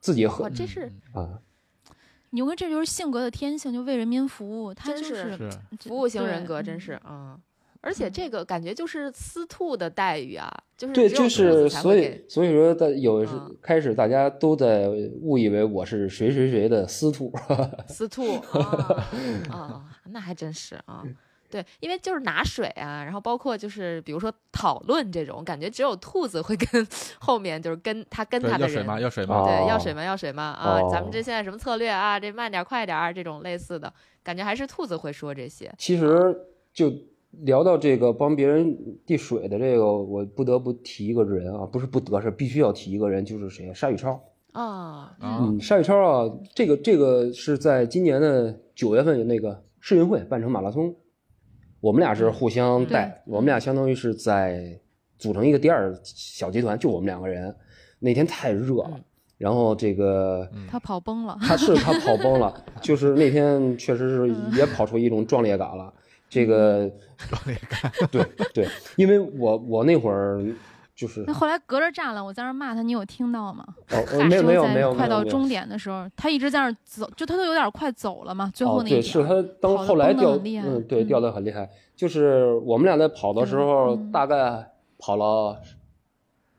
自己喝哇，这是啊。牛哥这就是性格的天性，就为人民服务，他真就是是服务型人格，真嗯是啊。而且这个感觉就是司兔的待遇啊，就是对，就是所以所以说，大有开始大家都在误以为我是谁谁谁的司徒，司兔啊啊，那还真是啊。对，因为就是拿水啊，然后包括就是比如说讨论这种，感觉只有兔子会跟后面就是跟他跟对他的人，要水吗？要水吗？哦对，要水吗？要水吗？啊，咱们哦这现在什么策略啊？这慢点儿快点儿这种类似的感觉，还是兔子会说这些。其实就聊到这个帮别人递水的这个，我不得不提一个人啊，不是不得，是必须要提一个人，就是谁？沙宇超。啊，啊，嗯，沙宇超啊，这个这个是在今年的九月份那个世运会半程马拉松，我们俩是互相带，我们俩相当于是在组成一个第二小集团，就我们两个人。那天太热了，嗯然后这个他跑崩了。他是他跑崩了，就是那天确实是也跑出一种壮烈感了。这个壮烈感，对对，因为我我那会儿就是那后来隔着栅栏，我在那儿骂他，你有听到吗？哦呃没有没有没有快到终点的时候，他一直在那儿走，就他都有点快走了嘛。最后那一点儿，是他当后来掉，嗯，对，嗯掉的很厉害。就是我们俩在跑的时候，嗯大概跑了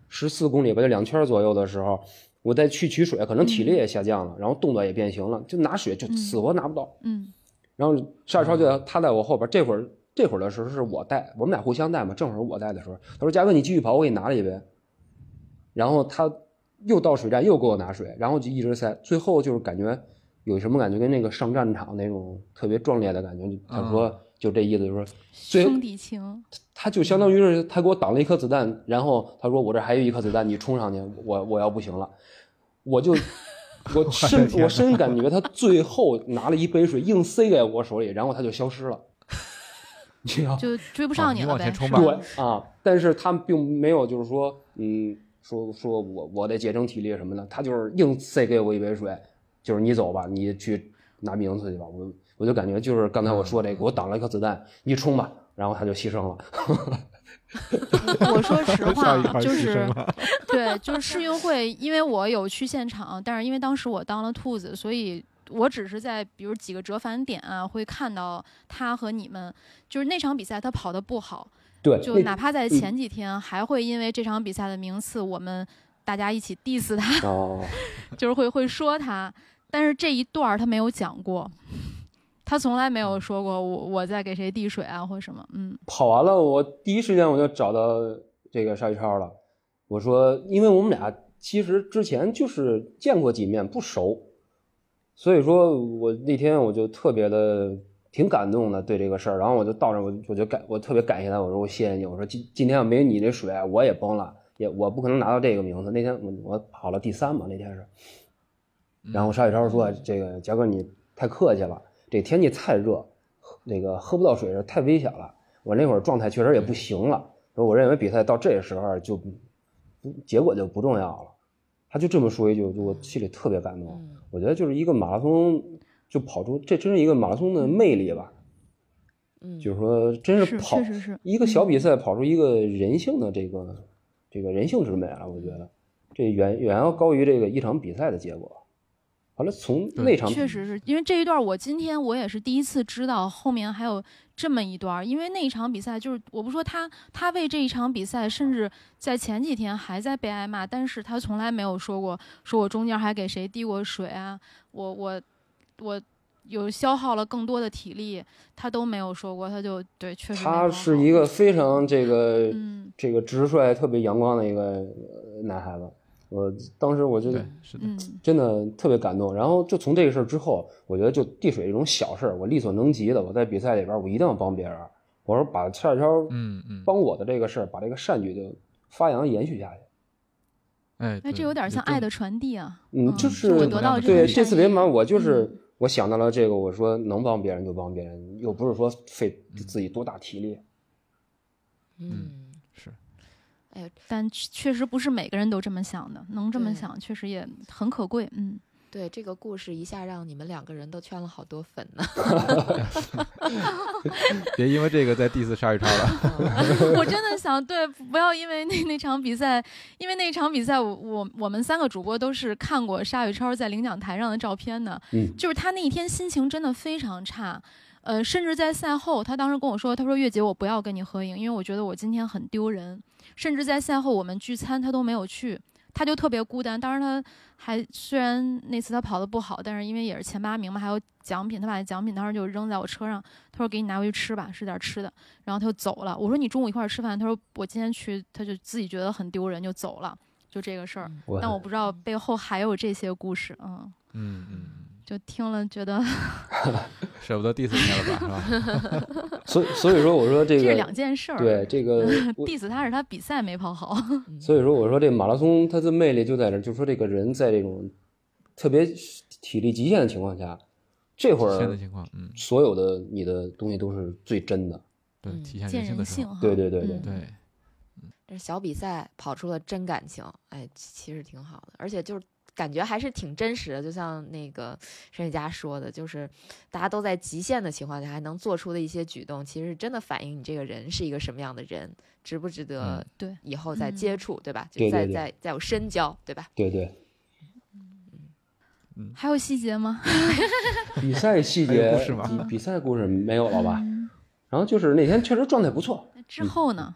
十四公里吧，就两圈左右的时候，我再去取水，可能体力也下降了，然后动作也变形了，就拿水就嗯死活拿不到。嗯然后沙超就在他在我后边，这会儿这会儿的时候是我带，我们俩互相带嘛，正好是我带的时候，他说：“嘉哥，你继续跑，我给你拿了一杯。”然后他又到水站又给我拿水，然后就一直塞，最后就是感觉有什么感觉，跟那个上战场那种特别壮烈的感觉。他说就这意思，就是说兄弟情，他就相当于是他给我挡了一颗子弹，然后他说我这还有一颗子弹，你冲上去，我我要不行了，我就 我深我深感觉他最后拿了一杯水硬塞给我手里，然后他就消失了。你要？就追不上你了呗。往前冲吧对啊，但是他并没有就是说，嗯，说说我我得节省体力什么的，他就是硬塞给我一杯水，就是你走吧，你去拿名次去吧。我我就感觉就是刚才我说这个，我挡了一颗子弹，你冲吧，然后他就牺牲了。我说实话就是对，就是世运会，因为我有去现场，但是因为当时我当了兔子，所以我只是在比如几个折返点啊，会看到他和你们，就是那场比赛他跑的不好，对，就哪怕在前几天还会因为这场比赛的名次，我们大家一起 diss 他，哦，就是会会说他，但是这一段儿他没有讲过。他从来没有说过我我在给谁递水啊或什么，嗯跑完了，我第一时间我就找到这个沙一超了。我说，因为我们俩其实之前就是见过几面，不熟，所以说我那天我就特别的挺感动的对这个事儿。然后我就到那儿，我我就感我特别感谢他，我说我谢谢你，我说今今天要没你这水，我也崩了，也我不可能拿到这个名次。那天我我跑了第三嘛，那天是。然后沙宇超说：“这个杰哥你太客气了，这天气太热，喝那个喝不到水太危险了。我那会儿状态确实也不行了，说我认为比赛到这时候就不结果就不重要了。”他就这么说一句，就我心里特别感动。嗯我觉得就是一个马拉松就跑出，这真是一个马拉松的魅力吧。嗯，就是说，真是是跑确实是一个小比赛跑出一个人性的这个这个人性之美了。我觉得这远远要高于这个一场比赛的结果。完了，从那场确实是因为这一段，我今天我也是第一次知道后面还有这么一段儿，因为那一场比赛就是我不说他，他为这一场比赛，甚至在前几天还在被挨骂，但是他从来没有说过，说我中间还给谁递过水啊，我我我有消耗了更多的体力，他都没有说过，他就对，确实他是一个非常这个、嗯这个直率、特别阳光的一个呃男孩子。我当时我就对，是真的特别感动。然后就从这个事儿之后，我觉得就递水这种小事儿，我力所能及的，我在比赛里边儿我一定要帮别人。我说把蔡超嗯嗯。帮我的这个事儿，把这个善举就发扬延续下去。哎，哎，这有点像爱的传递啊。嗯，就就是我得到这对这次联盟，我就是、嗯我想到了这个，我说能帮别人就帮别人，又不是说费自己多大体力。嗯，是但确确实不是每个人都这么想的，能这么想，确实也很可贵。嗯，对，这个故事一下让你们两个人都圈了好多粉呢。别因为这个再 diss 鲨鱼超了。我真的想对，不要因为那那场比赛，因为那场比赛我我我们三个主播都是看过沙宇超在领奖台上的照片的，嗯就是他那一天心情真的非常差。呃，甚至在赛后，他当时跟我说：“他说月姐，我不要跟你合影，因为我觉得我今天很丢人。”甚至在赛后我们聚餐，他都没有去，他就特别孤单。当然他还虽然那次他跑得不好，但是因为也是前八名嘛，还有奖品，他把奖品当时就扔在我车上，他说：“给你拿回去吃吧，是点吃的。”然后他就走了。我说：“你中午一块儿吃饭？”他说：“我今天去。”他就自己觉得很丢人，就走了。就这个事儿，但我不知道背后还有这些故事。嗯，嗯嗯，就听了觉得 舍不得 diss 你了吧，是吧？所以所以说我说这个 这是两件事儿。对这个我 diss 他是他比赛没跑好。所以说，我说这马拉松它的魅力就在这儿，就是说这个人在这种特别体力极限的情况下，这会儿现在情况，嗯，所有的你的东西都是最真的。对，嗯体现见人性的时候，人性哈。对对对对嗯对，这小比赛跑出了真感情，哎，其其实挺好的，而且就是感觉还是挺真实的。就像那个申雪佳说的，就是大家都在极限的情况下还能做出的一些举动，其实真的反映你这个人是一个什么样的人，值不值得嗯对以后再嗯接触，对吧？就对对对再再再有深交，对吧？对对，嗯还有细节吗？比赛细节故事吗比比赛故事没有了吧？嗯然后就是那天确实状态不错，那之后呢？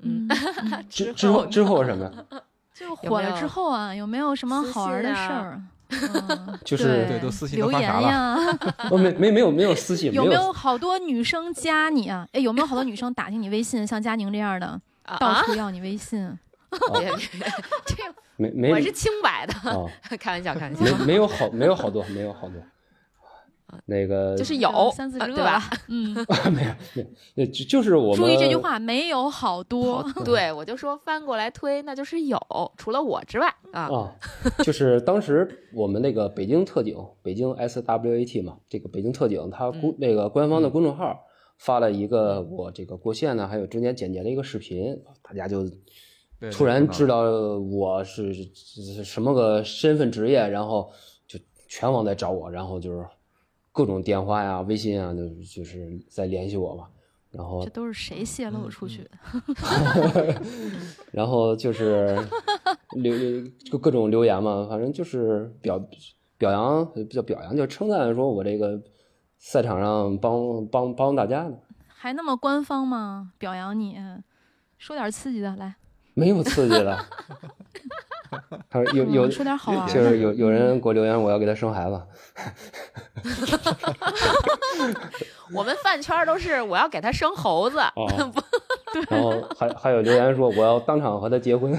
嗯嗯，之之后之后什么呀？就火了之后啊，有没有什么好玩的事儿？嗯就是对，都私信都留言发啥了？呀，我，没没没有没有私信，有没有好多女生加你啊？哎，有没有好多女生打听你微信，像佳宁这样的，到处要你微信？别别别这个没没我是清白的，啊，开玩笑，开玩没笑，没有好没有好多没有好多，那个就是有三四十个吧？嗯，没有没有，那就就是我们注意这句话，没有好多。对我就说翻过来推，那就是有，除了我之外啊，啊，就是当时我们那个北京特警，北京 SWAT 嘛，这个北京特警，他公那个官方的公众号发了一个我这个过线呢，还有中间剪辑的一个视频，大家就对突然知道，道我是是什么个身份职业，然后就全网在找我，然后就是各种电话呀、微信啊，就就是在联系我嘛，然后这都是谁泄露出去的？然后就是留留就各种留言嘛，反正就是表表扬，不叫表扬，就称赞说我这个赛场上帮帮帮大家的，还那么官方吗？表扬你，说点刺激的来，没有刺激的。他说有有嗯说点好玩。就是有有人给我留言，我要给他生孩子，我们饭圈都是我要给他生猴子，哦，然后还还有留言说我要当场和他结婚，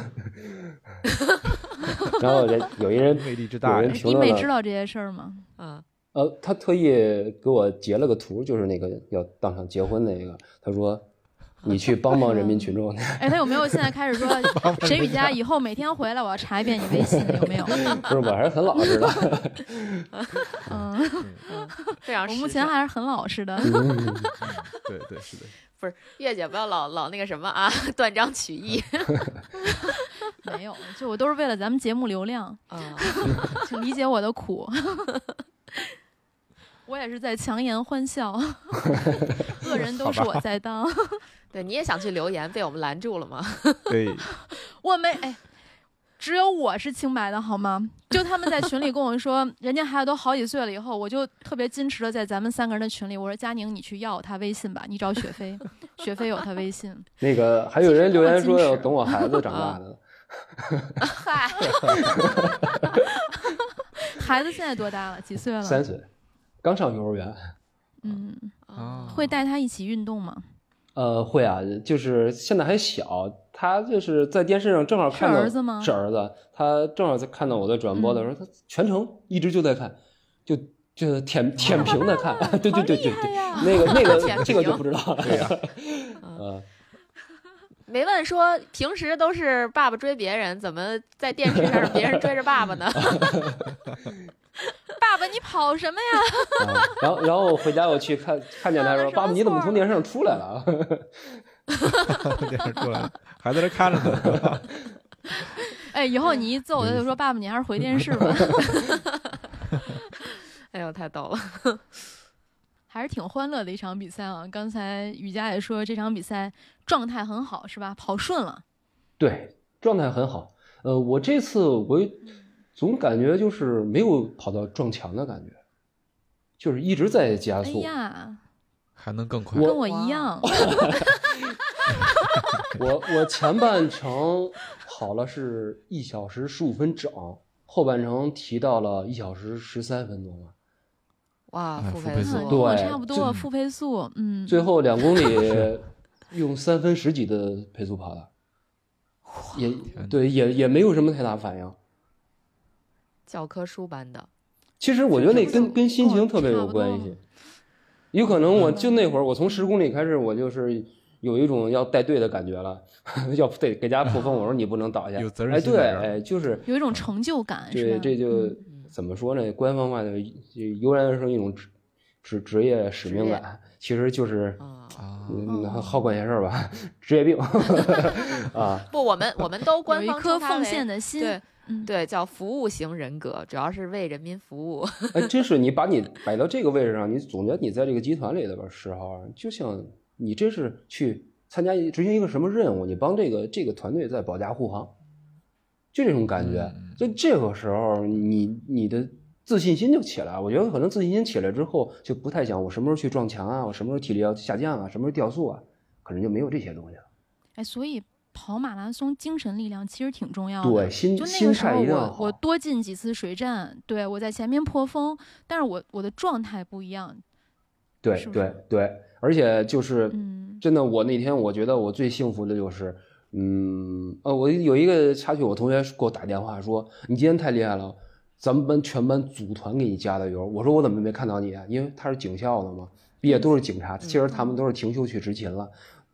然后人有一人魅力之有人评你论了，没知道这些事儿吗？嗯，呃，他特意给我截了个图，就是那个要当场结婚那个，他说你去帮帮人民群众。哎，他有没有现在开始说 谁雨佳以后每天回来我要查一遍你微信有没有？不是，我还是很老实的。嗯，非常我目前还是很老实的。嗯对对是的，不是月姐不要老老那个什么啊，断章取义没有，就我都是为了咱们节目流量，啊，请理解我的苦。我也是在强颜欢笑，恶人都是我在当。对，你也想去留言，被我们拦住了吗？对，我没哎，只有我是清白的好吗？就他们在群里跟我说，人家孩子都好几岁了以后，我就特别矜持的在咱们三个人的群里，我说佳宁，你去要他微信吧，你找雪飞，雪飞有他微信。那个还有人留言说要等我孩子长大的，嗨，孩子现在多大了？几岁了？三岁，刚上幼儿园。嗯，啊，会带他一起运动吗？呃，会啊，就是现在还小，他就是在电视上正好看到是儿子吗是儿子，他正好在看到我在转播的时候，他全程一直就在看，就就舔舔屏的看，对对对对对！那个那个 这个就不知道了。对呀，呃，没问说平时都是爸爸追别人，怎么在电视上别人追着爸爸呢？爸爸，你跑什么呀？啊，然后然后我回家我去看看见他说：“啊什么爸爸，你怎么从电视上出来了？” 电视出来了，还在这看着呢。哎，以后你一揍他就说爸爸，你还是回电视吧。哎呦，太逗了！还是挺欢乐的一场比赛啊！刚才雨佳也说这场比赛状态很好，是吧？跑顺了。对，状态很好。呃，我这次我总感觉就是没有跑到撞墙的感觉，就是一直在加哎速。呀，还能更快。我跟我一样。我我前半程跑了是一小时十五分整，后半程提到了一小时十三分钟了。哇，哎付费速对我差不多，就复配速。嗯，最后两公里用三分十几的配速跑的，也对，也也没有什么太大反应。教科书般的，其实我觉得那跟跟心情特别有关系。有可能我就那会儿，我从十公里开始，我就是有一种要带队的感觉了，要得给家破风。我说你不能倒下，有责任哎，对，心在这儿哎，就是有一种成就感，对，这就嗯怎么说呢？官方话的就油然而生一种职职职业使命感，其实就是啊、好管闲事儿吧，职业病 啊。不，我们我们都官方一颗奉献的心。对嗯，对，叫服务型人格，主要是为人民服务。哎，真是你把你摆到这个位置上，你总觉得你在这个集团里的时候，啊就像你这是去参加执行一个什么任务，你帮这个这个团队在保驾护航，就这种感觉。所以这个时候，你你的自信心就起来了。我觉得可能自信心起来之后，就不太想我什么时候去撞墙啊，我什么时候体力要下降啊，什么时候掉速啊，可能就没有这些东西了。哎，所以跑马拉松精神力量其实挺重要的。对，心就那心个时候我，态一定。我多进几次水站，对我在前面破风，但是我我的状态不一样。对对对，而且就是嗯真的，我那天我觉得我最幸福的就是，嗯，呃，我有一个插曲，我同学给我打电话说，你今天太厉害了，咱们班全班组团给你加的油。我说我怎么没看到你啊？因为他是警校的嘛，毕业都是警察，其实他们都是停休去执勤了，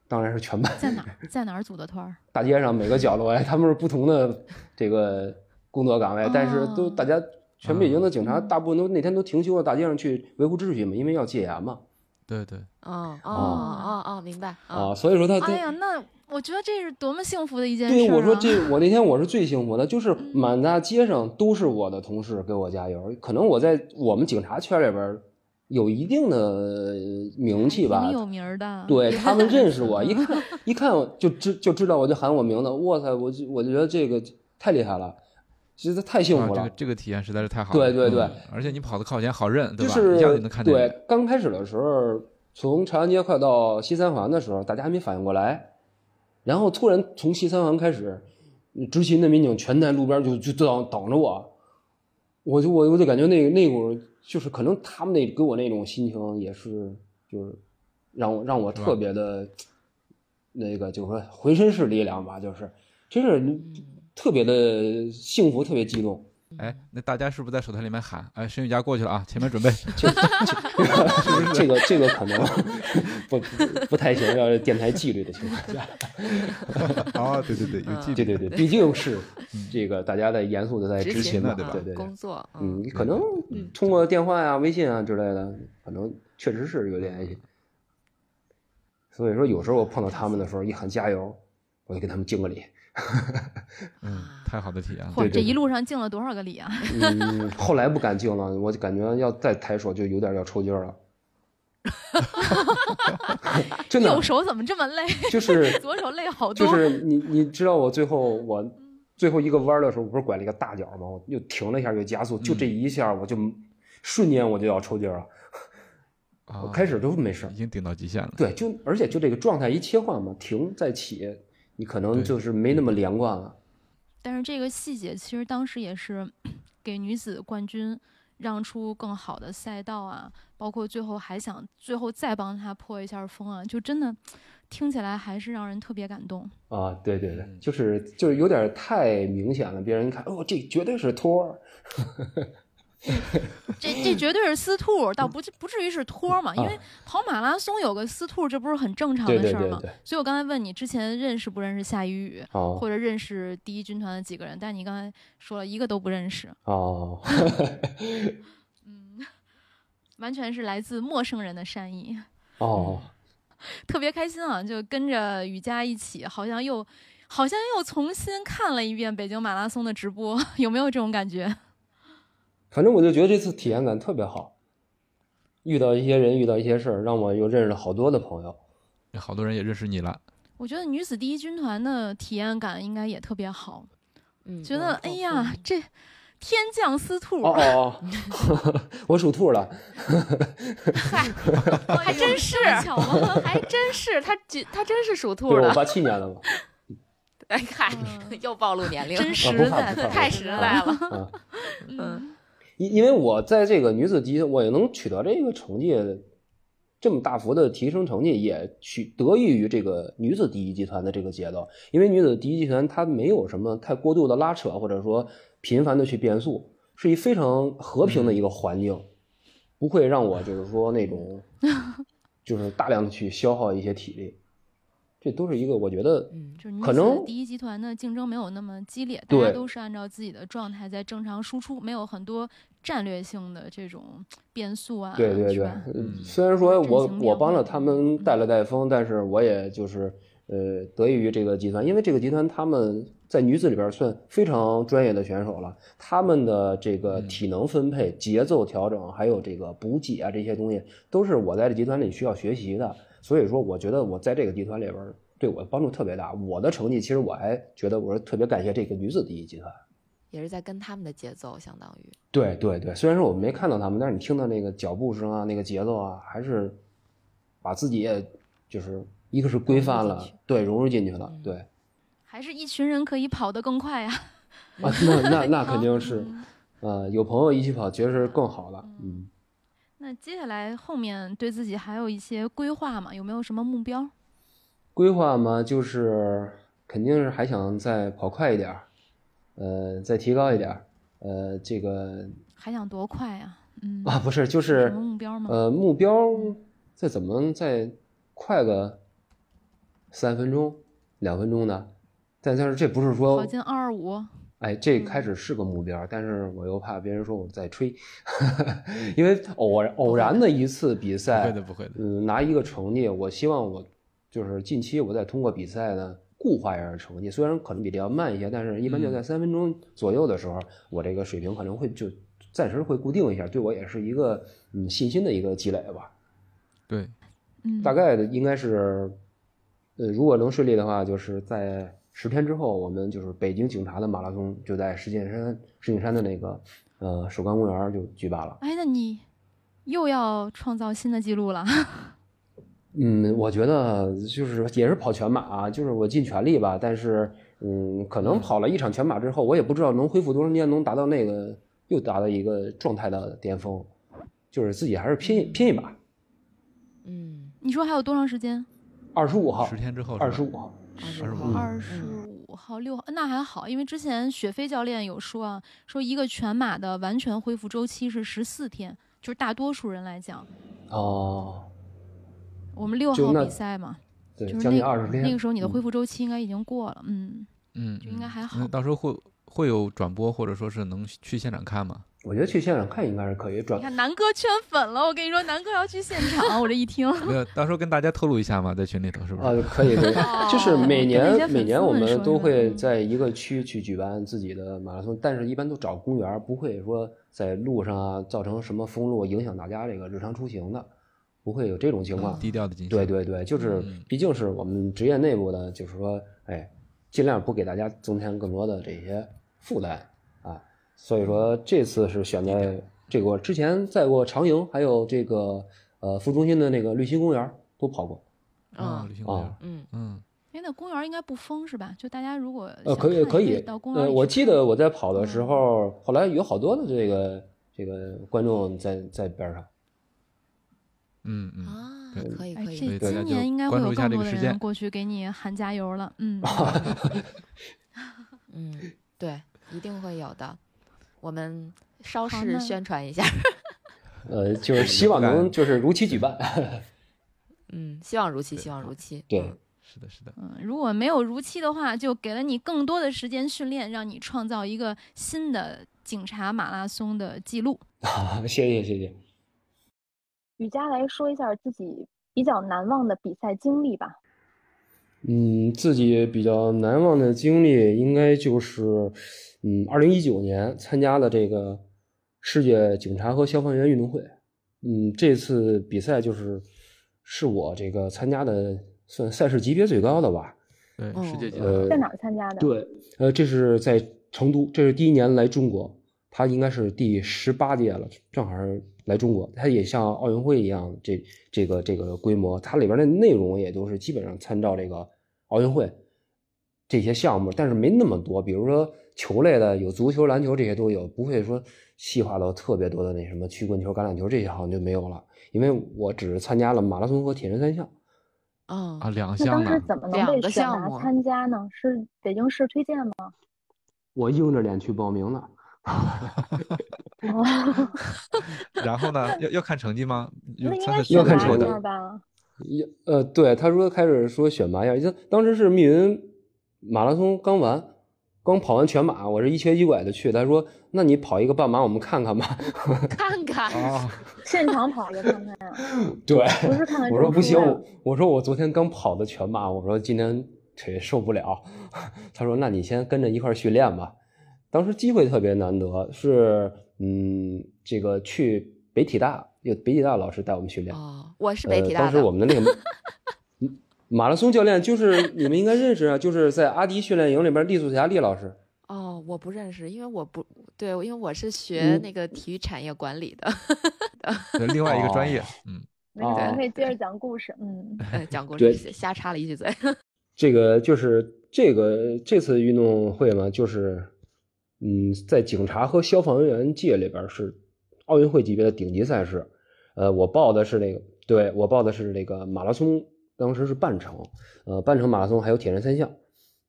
当然是全班在哪儿在哪儿组的团儿？大街上每个角落，哎，他们是不同的这个工作岗位，但是都哦大家全北京的警察嗯大部分都那天都停休了，大街上去维护秩序嘛，因为要戒严嘛，对对，哦哦哦哦，明白啊，所以说他他哎呀，那我觉得这是多么幸福的一件事、啊！对，我说这，我那天我是最幸福的，就是满大街上都是我的同事给我加油。可能我在我们警察圈里边儿有一定的名气吧挺，有名的。对 他们认识我，一看一看就知就知道，我就喊我名字。哇塞，我就我就觉得这个太厉害了，其实太幸福了啊这个。这个体验实在是太好了。对对对嗯而且你跑的靠前好认，对吧？就是一下子就能看见。对，刚开始的时候，从长安街快到西三环的时候，大家还没反应过来，然后突然从西三环开始，执勤的民警全在路边就就等等着我，我就我我就感觉那那会儿就是可能他们那给我那种心情也是就是让我让我特别的那个就是说浑身是力量吧，就是真是特别的幸福，特别激动。哎，那大家是不是在手台里面喊？哎，申雨佳过去了啊，前面准备。这个这个可能不不不太行，要是电台纪律的情况下，哦，对对对，有纪律对对对，毕竟是这个大家在严肃的在执执勤嘛，呢对吧对对对工，作，嗯，可能通过电话呀、微信啊之类的，可能确实是有联系。所以说，有时候我碰到他们的时候，一喊加油，我就给他们敬个礼。嗯，太好的体验了。这一路上敬了多少个礼啊！嗯，后来不敢敬了，我就感觉要再抬手就有点要抽筋了。真的右，手怎么这么累？就是 左手累好多。就是你你知道我最后我最后一个弯的时候，我不是拐了一个大角吗？我又停了一下，又加速，就这一下，我就瞬间我就要抽筋了。啊我开始都没事儿已，经顶到极限了。对，就而且就这个状态一切换嘛，停再起，你可能就是没那么连贯了。但是这个细节其实当时也是 给女子冠军让出更好的赛道啊，包括最后还想最后再帮他破一下风啊，就真的听起来还是让人特别感动。啊，对对对嗯，就是就是有点太明显了，别人一看，哦，这绝对是托儿。这这绝对是私兔，倒不至不至于是托嘛，因为跑马拉松有个私兔，这不是很正常的事儿吗？所以我刚才问你之前认识不认识夏雨雨，哦或者认识第一军团的几个人，但你刚才说了一个都不认识，哦，嗯，完全是来自陌生人的善意，哦，特别开心啊！就跟着雨佳一起，好像又好像又重新看了一遍北京马拉松的直播，有没有这种感觉？反正我就觉得这次体验感特别好，遇到一些人，遇到一些事儿，让我又认识了好多的朋友。好多人也认识你了。我觉得女子第一军团的体验感应该也特别好，嗯，觉得哎呀，这天降司兔，哦哦哦，我属兔了，嗨，还真是，巧吗？还真是，他只他真是属兔对，我的。八七年的嘛。哎，嗨嗯，又暴露年龄，真实在，太实在了。嗯，嗯因因为我在这个女子第一，我也能取得这个成绩，这么大幅的提升成绩，也取得益于这个女子第一集团的这个节奏。因为女子第一集团它没有什么太过度的拉扯，或者说频繁的去变速，是一非常和平的一个环境，不会让我就是说那种，就是大量的去消耗一些体力。这都是一个我觉得嗯就是女子可能第一集团的竞争没有那么激烈，大家都是按照自己的状态在正常输出，没有很多战略性的这种变速啊，对对对？，嗯虽然说我我帮了他们带了带风，但是我也就是呃得益于这个集团，因为这个集团他们在女子里边算非常专业的选手了，他们的这个体能分配、节奏调整，还有这个补给啊这些东西，都是我在这集团里需要学习的。所以说，我觉得我在这个集团里边对我的帮助特别大。我的成绩其实我还觉得我是特别感谢这个女子第一集团。也是在跟他们的节奏，相当于对对对，虽然说我们没看到他们，但是你听到那个脚步声啊，那个节奏啊，还是把自己也就是一个是规范了对，融入进去了，嗯对还是一群人可以跑得更快呀。啊，那那那 肯定是，嗯呃，有朋友一起跑，确实是更好了，嗯，那接下来后面对自己还有一些规划吗？有没有什么目标？规划嘛，就是肯定是还想再跑快一点，呃，再提高一点，呃，这个还想多快呀？嗯，啊，不是，就是什么目标吗？呃，目标再怎么再快个三分钟、两分钟的，但但是这不是说跑进二二五，哎，这嗯。开始是个目标，但是我又怕别人说我在吹，因为偶然偶然的一次比不会赛的，，不会的。嗯，拿一个成绩，我希望我就是近期我再通过比赛呢固化一下成绩，虽然可能比这要慢一些，但是一般就在嗯。三分钟左右的时候，我这个水平可能会就暂时会固定一下，对我也是一个嗯信心的一个积累吧。对，嗯，大概的应该是，呃，如果能顺利的话，就是在十天之后，我们就是北京警察的马拉松就在石景山石景山的那个呃首钢公园就举办了。哎，那你又要创造新的记录了？嗯，我觉得就是也是跑全马啊，就是我尽全力吧，但是嗯，可能跑了一场全马之后，我也不知道能恢复多长时间，能达到那个又达到一个状态的巅峰，就是自己还是拼拼一把。嗯，你说还有多长时间？二十五号十，天之后，二十五号，十25号，二十五号、六号，那还好，因为之前雪飞教练有说啊，说一个全马的完全恢复周期是十四天，就是大多数人来讲，哦，我们六号比赛嘛，对，就是将近那二十天。那个时候你的嗯。恢复周期应该已经过了，嗯，嗯，就应该还好。到时候会会有转播，或者说是能去现场看吗？我觉得去现场看应该是可以转你看南哥圈粉了，我跟你说，南哥要去现场，我这一听，没有，到时候跟大家透露一下嘛，在群里头是不是？啊，可以可以，就是每年每年我们都会在一个区去举办自己的马拉松，但是一般都找公园，不会说在路上啊造成什么封路，影响大家这个日常出行的，不会有这种情况。低调的进行。对对对，就是嗯毕竟是我们职业内部的，就是说，哎，尽量不给大家增添更多的这些负担啊。所以说这次是选在这个我之前在过长营，还有这个呃副中心的那个绿心公园都跑过。啊，嗯旅行公园啊，嗯，嗯，哎，那公园应该不封是吧？就大家如果呃，想可以可以到公，园呃，我记得我在跑的时嗯候，后来有好多的这个这个观众在在边上。嗯嗯，啊可以可以，今年应该会有更多的人过去给你喊加油了，嗯，嗯，对，一定会有的。我们稍事宣传一下。呃，就是希望能 就是如期举办。嗯，希望如期，希望如期。对嗯是的，是的，嗯，如果没有如期的话，就给了你更多的时间训练，让你创造一个新的警察马拉松的记录。谢谢谢谢。雨佳来说一下自己比较难忘的比赛经历吧。嗯，自己比较难忘的经历应该就是，嗯，二零一九年参加了这个世界警察和消防员运动会。嗯，这次比赛就是是我这个参加的算赛事级别最高的吧。对，哦世界级呃的，在哪儿参加的？对，呃，这是在成都，这是第一年来中国，他应该是第十八届了，正好是来中国。他也像奥运会一样，这这个这个规模，它里边的内容也都是基本上参照这个奥运会这些项目，但是没那么多。比如说球类的，有足球、篮球这些都有，不会说细化到特别多的那什么曲棍球、橄榄球这些好像就没有了。因为我只是参加了马拉松和铁人三项。嗯啊，两项呢，当时怎么能两被选拔参加呢？是北京市推荐吗？我硬着脸去报名的。哦，然后呢，要要看成绩吗？有那应参赛该选拔要看成绩？要呃，对，他说开始说选拔一下，当时是密云马拉松刚完，刚跑完全马，我是一瘸一拐的去，他说那你跑一个半马，我们看看吧。看看，啊，现场跑一个看看呀，对，不是看看我说不行，我我说我昨天刚跑的全马，我说今天腿受不了。他说那你先跟着一块训练吧。当时机会特别难得，是嗯，这个去北体大，有北体大老师带我们训练。哦，我是北体呃、当时。我们的那个嗯马拉松教练就是你们应该认识啊，就是在阿迪训练营里边厉素霞厉老师。哦，我不认识，因为我不对，因为我是学嗯那个体育产业管理的，对另外一个专业哦，嗯，没事，咱哦可以接着讲故事。嗯，呃讲故事瞎插了一句嘴。这个就是这个这次运动会嘛，就是嗯，在警察和消防员界里边是奥运会级别的顶级赛事。呃，我报的是那个，对我报的是那个马拉松，当时是半程，呃，半程马拉松还有铁人三项。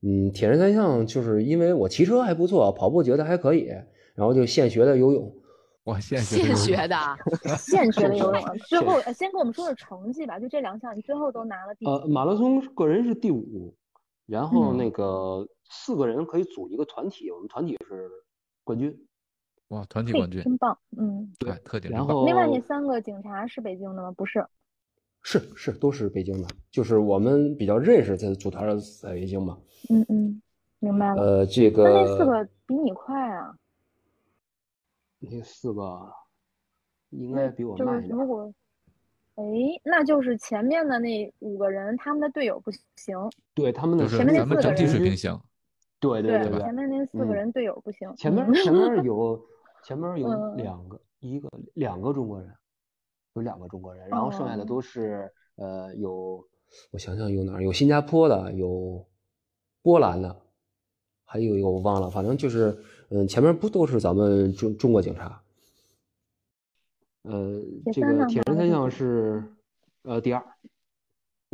嗯，铁人三项就是因为我骑车还不错，跑步觉得还可以，然后就现学的游泳。哇，现学的啊，现学的游泳啊。最后呃先跟我们说说成绩吧，就这两项，你最后都拿了第呃，马拉松个人是第五，然后嗯那个四个人可以组一个团体，我们团体是冠军。哇，团体冠军，真棒。嗯，对哎特点然后另外那三个警察是北京的吗？不是。是是都是北京的，就是我们比较认识，在组团的在北京嘛。嗯嗯，明白了。呃，这个那四个个比你快啊？那四个应该比我就是慢一点。如果，哎，那就是前面的那五个人，他们的队友不行。对他们的是前面那咱们整体四个人水平行，对对对前面那四个嗯人队友不行。前面嗯 前面有前面有嗯两个，一个两个中国人，有两个中国人，然后剩下的哦。都是呃有，我想想有哪儿有新加坡的，有波兰的，还有一个我忘了，反正就是嗯前面不都是咱们中中国警察。呃，这个铁人三项是呃第二，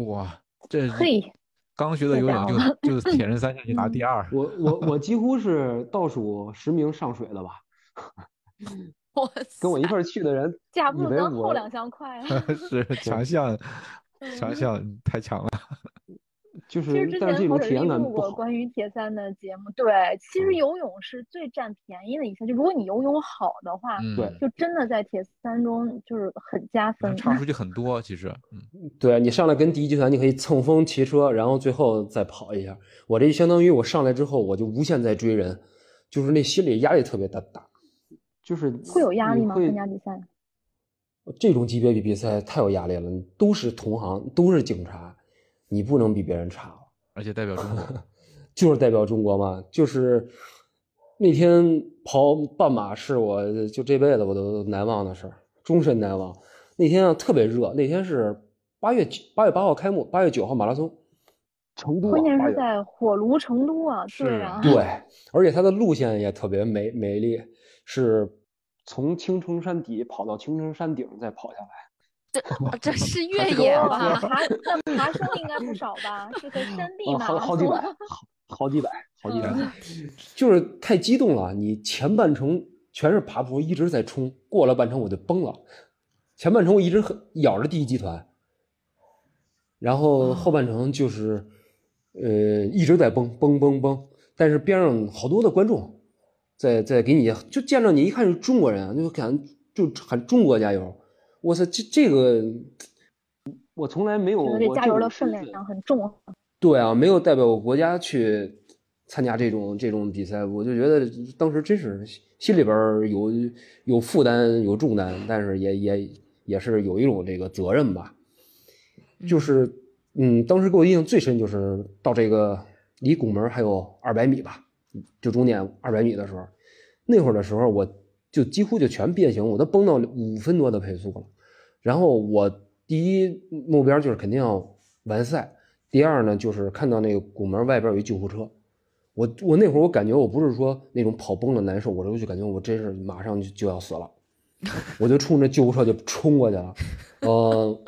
哇，这嘿，刚学的游泳就就是 铁人三项就拿第二，我我我几乎是倒数十名上水的吧，哇跟我一块儿去的人架不住咱后两项快啊。是 强项，强项太强了。就是其实之，但是这种前跑者体验感不好录过。关于铁三的节目，对，其实嗯游泳是最占便宜的一项，就如果你游泳好的话，嗯，对就真的在铁三中就是很加分。差出去很多，其实，嗯，对你上来跟第一集团，你可以蹭风骑车，然后最后再跑一下。我这相当于我上来之后，我就无限在追人，就是那心理压力特别的大，就是会有压力吗？参加比赛？这种级别比比赛太有压力了，都是同行，都是警察，你不能比别人差。而且代表中国，就是代表中国嘛，就是那天跑半马是我就这辈子我都难忘的事儿，终身难忘。那天啊特别热，那天是八月八月八号开幕，八月九号马拉松，成都啊关键是在火炉成都啊，是对啊，对，而且它的路线也特别美美丽，是从青城山底跑到青城山顶再跑下来。这这是 越野哇吧？爬那 爬升应该不少吧？是个山 地啊，马拉松。好好几百，好好几百，好几百，嗯就是太激动了。你前半程全是爬坡，一直在冲，过了半程我就崩了。前半程我一直很咬着第一集团，然后后半程就是，呃，一直在崩崩崩崩，但是边上好多的观众在在给你，就见着你一看是中国人啊，就感就喊中国加油。我操，这这个我从来没有这加油的量很重。对啊，没有代表我国家去参加这种这种比赛，我就觉得当时真是心里边有有负担有重担，但是也也也是有一种这个责任吧。就是嗯，当时给我印象最深就是到这个离拱门还有二百米吧，就终点二百米的时候，那会儿的时候我就几乎就全变形，我都崩到五分多的配速了。然后我第一目标就是肯定要完赛，第二呢就是看到那个拱门外边有一救护车，我我那会儿我感觉我不是说那种跑崩了难受，我就就感觉我真是马上就就要死了，我就冲着救护车就冲过去了，呃，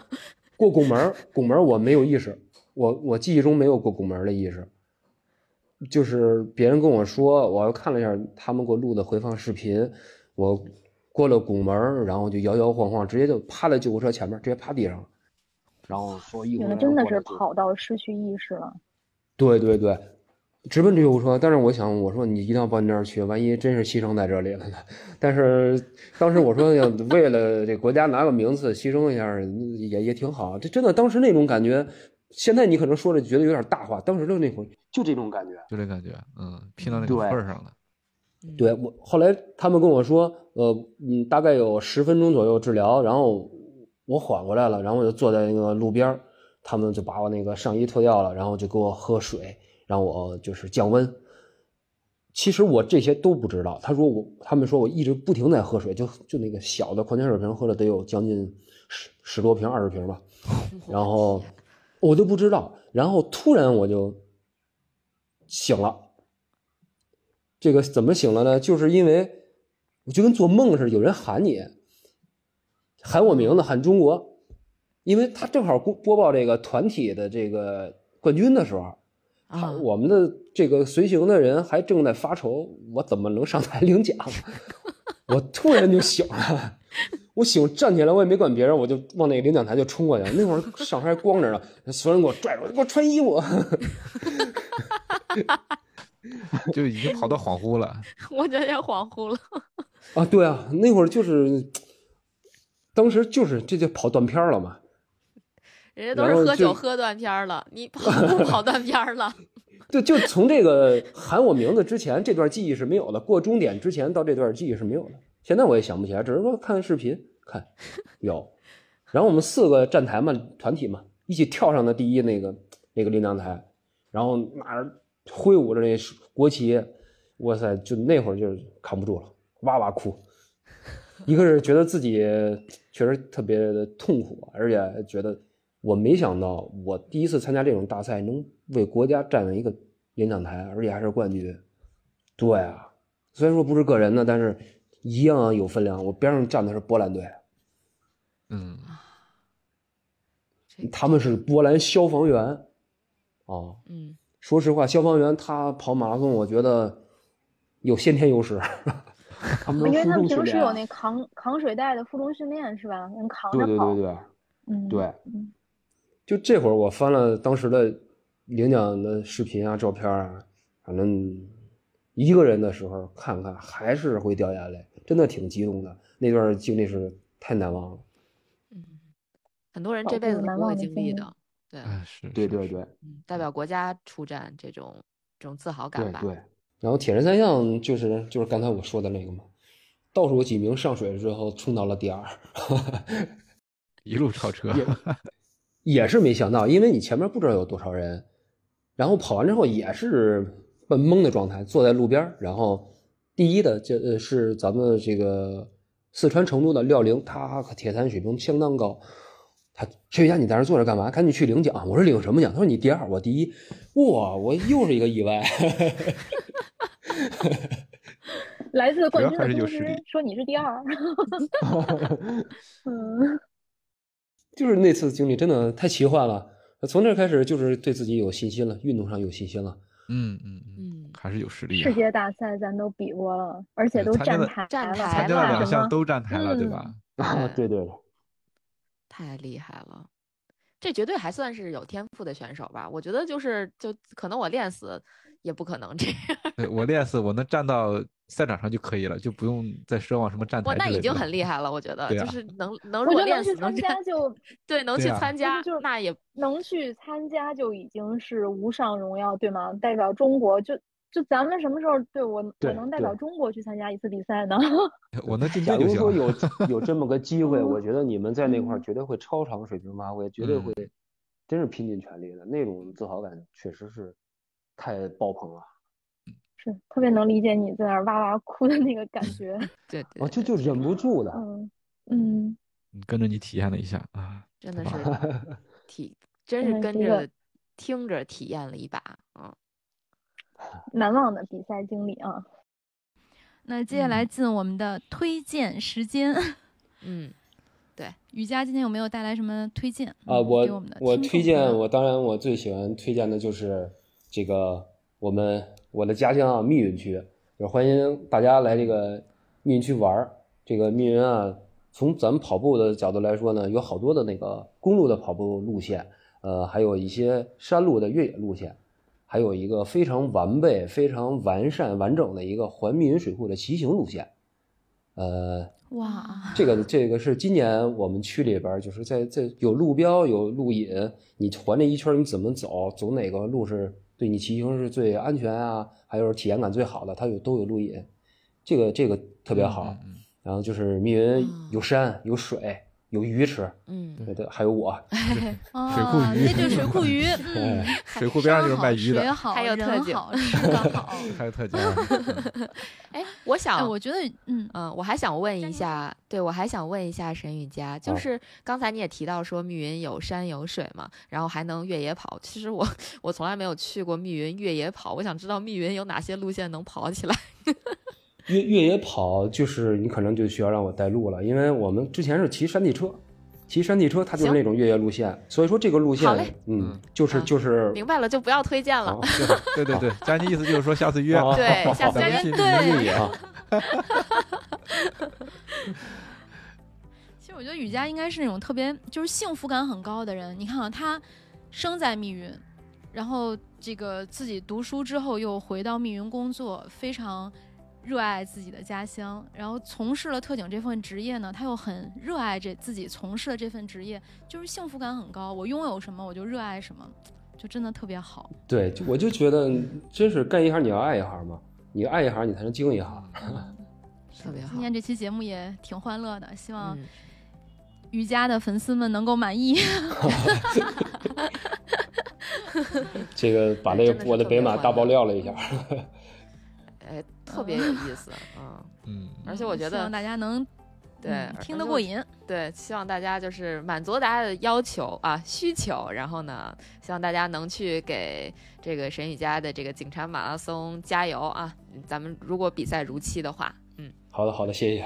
过拱门，拱门我没有意识，我我记忆中没有过拱门的意识，就是别人跟我说，我看了一下他们给我录的回放视频，我过了拱门，然后就摇摇晃晃，直接就趴在救护车前面，直接趴地上了，然后说一会儿有的真的是跑到失去意识了。对对对，直奔救护车。但是我想，我说你一定要奔那儿去，万一真是牺牲在这里了呢？但是当时我说要 为了这国家拿个名次牺牲一下，也也挺好。这真的当时那种感觉，现在你可能说着觉得有点大话，当时就那会儿就这种感觉。就这感觉，嗯，拼到那个对份儿上了。对我后来他们跟我说，呃，嗯，大概有十分钟左右治疗，然后我缓过来了，然后我就坐在那个路边儿，他们就把我那个上衣脱掉了，然后就给我喝水，让我就是降温。其实我这些都不知道，他说我，他们说我一直不停在喝水，就就那个小的矿泉水瓶喝了得有将近十十多瓶、二十瓶吧，然后我就不知道，然后突然我就醒了。这个怎么醒了呢？就是因为我就跟做梦似的，有人喊你，喊我名字，喊中国，因为他正好播播报这个团体的这个冠军的时候，啊，我们的这个随行的人还正在发愁，我怎么能上台领奖？我突然就醒了，我醒站起来，我也没管别人，我就往那个领奖台就冲过去了。那会儿上身还光着呢，所有人给我拽着，给我穿衣服。就已经跑到恍惚了。我有点恍惚了。啊，对啊，那会儿就是，当时就是这就跑断片了嘛。人家都是喝酒喝断片了，你跑步跑断片了。对，就从这个喊我名字之前，这段记忆是没有的；过终点之前到这段记忆是没有的。现在我也想不起来，只是说看视频看有。然后我们四个站台嘛，团体嘛，一起跳上的第一那个那个领奖台，然后拿着挥舞着那国旗，哇塞，就那会儿就扛不住了，哇哇哭。一个是觉得自己确实特别的痛苦，而且觉得我没想到我第一次参加这种大赛能为国家站上一个演讲台，而且还是冠军。对啊，虽然说不是个人的，但是一样有分量。我边上站的是波兰队，嗯，他们是波兰消防员。啊，嗯，说实话，消防员他跑马拉松，我觉得有先天优势。他们因为他们平时有那扛扛水袋的负重训练是吧？能扛对着跑。对对对嗯，对，嗯就这会儿我翻了当时的领奖的视频啊、照片啊，反正一个人的时候看看还是会掉眼泪，真的挺激动的。那段经历是太难忘了。嗯，很多人这辈子都不会经历的。对，哎，是，对对对嗯，代表国家出战这种这种自豪感吧。对对。然后铁人三项就是就是刚才我说的那个嘛，倒数几名上水之后冲到了第二，一路超车。也也是没想到，因为你前面不知道有多少人，然后跑完之后也是半懵的状态，坐在路边儿然后第一的这呃是咱们这个四川成都的廖玲，他可铁三水平相当高。他陈雨佳，你在这坐着干嘛？赶紧去领奖！我说领什么奖？他说你第二，我第一。哇，我又是一个意外。来自冠军的通知是有实力说你是第二。嗯，就是那次经历真的太奇幻了。从那开始就是对自己有信心了，运动上有信心了。嗯嗯嗯，嗯，还是有实力啊世。界大赛咱都比过了，而且都站台了，站台参加两项都站台了，对嗯吧？啊，对对对，太厉害了，这绝对还算是有天赋的选手吧？我觉得就是就可能我练死也不可能这样。对我练死我能站到赛场上就可以了，就不用再奢望什么站台我，那已经很厉害了，我觉得 就是能能如果练死能能去参加站就对能去参加就是，那也能去参加就已经是无上荣耀，对吗？代表中国就就咱们什么时候对我我能代表中国去参加一次比赛呢？我能进假队就如。说 有有这么个机会，我觉得你们在那块儿嗯绝对会超常水平发挥，绝对嗯会，真是拼尽全力的那种自豪感，确实是太爆棚了。是特别能理解你在那儿哇哇哭的那个感觉。对对我就就忍不住的。嗯嗯，嗯跟着你体验了一下啊，真的是体，真真是跟着听着体验了一把，嗯，难忘的比赛经历啊。那接下来嗯进我们的推荐时间，嗯，对雨佳今天有没有带来什么推荐啊，嗯我我推荐，我当然我最喜欢推荐的就是这个我们我的家乡啊密云区，就欢迎大家来这个密云区玩儿。这个密云啊，从咱们跑步的角度来说呢，有好多的那个公路的跑步路线，呃，还有一些山路的越野路线，还有一个非常完备、非常完善、完整的一个环密云水库的骑行路线。呃，哇，这个这个是今年我们区里边就是在在有路标有路引，你环这一圈你怎么走，走哪个路是对你骑行是最安全啊，还有体验感最好的，它有都有路引，这个这个特别好。嗯嗯然后就是密云嗯有山有水有鱼吃，嗯，对对，还有我，水库鱼啊那就是水库鱼，嗯，哎，水库边上就是卖鱼的还有特警人好。还有 特价。嗯哎，我想哎，我觉得，嗯，嗯，我还想问一下，对我还想问一下沈雨佳，就哦是刚才你也提到说密云有山有水嘛，然后还能越野跑。其实我我从来没有去过密云越野跑，我想知道密云有哪些路线能跑起来。越越野跑就是你可能就需要让我带路了，因为我们之前是骑山地车，骑山地车它就是那种越野路线，所以说这个路线，嗯嗯，就是嗯就是明白了，就不要推荐了好。对对对，佳妮意思就是说下次约，啊对下次约对云越野。啊，其实我觉得雨佳应该是那种特别就是幸福感很高的人。你看啊，他生在密云，然后这个自己读书之后又回到密云工作，非常热爱自己的家乡，然后从事了特警这份职业呢，他又很热爱这自己从事的这份职业，就是幸福感很高。我拥有什么我就热爱什么，就真的特别好。对，就我就觉得真是干一行你要爱一行嘛，你爱一行你才能精一行。特别好今。天这期节目也挺欢乐的，希望嗯，瑜伽的粉丝们能够满意。这个把这真的是个我的北马大爆料了一下，哎，特别有意思。啊，嗯，而且我觉得希望大家能对听得过瘾。对，希望大家就是满足大家的要求啊需求，然后呢，希望大家能去给这个沈雨佳的这个警察马拉松加油啊！咱们如果比赛如期的话，嗯，好的好的，谢谢。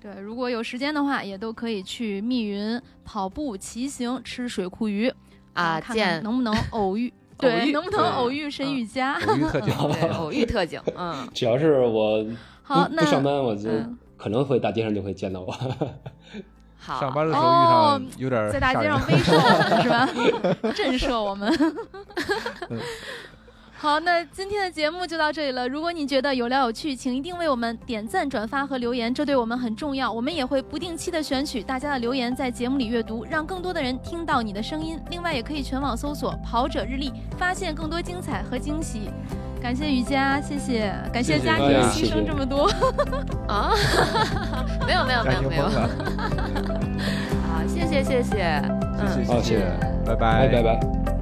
对，如果有时间的话，也都可以去密云跑步、骑行、吃水库鱼啊，看看见能不能，偶遇对，能不能偶遇沈嗯雨佳？偶遇特警。对偶遇特警，嗯，只要是我好，不那不上班，我就嗯可能会大街上就会见到我。好，上班的时候遇哦上有点在大街上威 慑是吧？震慑我们。好，那今天的节目就到这里了。如果你觉得有料有趣，请一定为我们点赞、转发和留言，这对我们很重要。我们也会不定期的选取大家的留言，在节目里阅读，让更多的人听到你的声音。另外，也可以全网搜索“跑者日历”，发现更多精彩和惊喜。感谢瑜伽，谢谢，感谢家牺牲这么多。啊，没有没有没有没有，妮疯了，好，谢谢谢谢，嗯谢谢好，谢谢，拜拜哎，拜拜。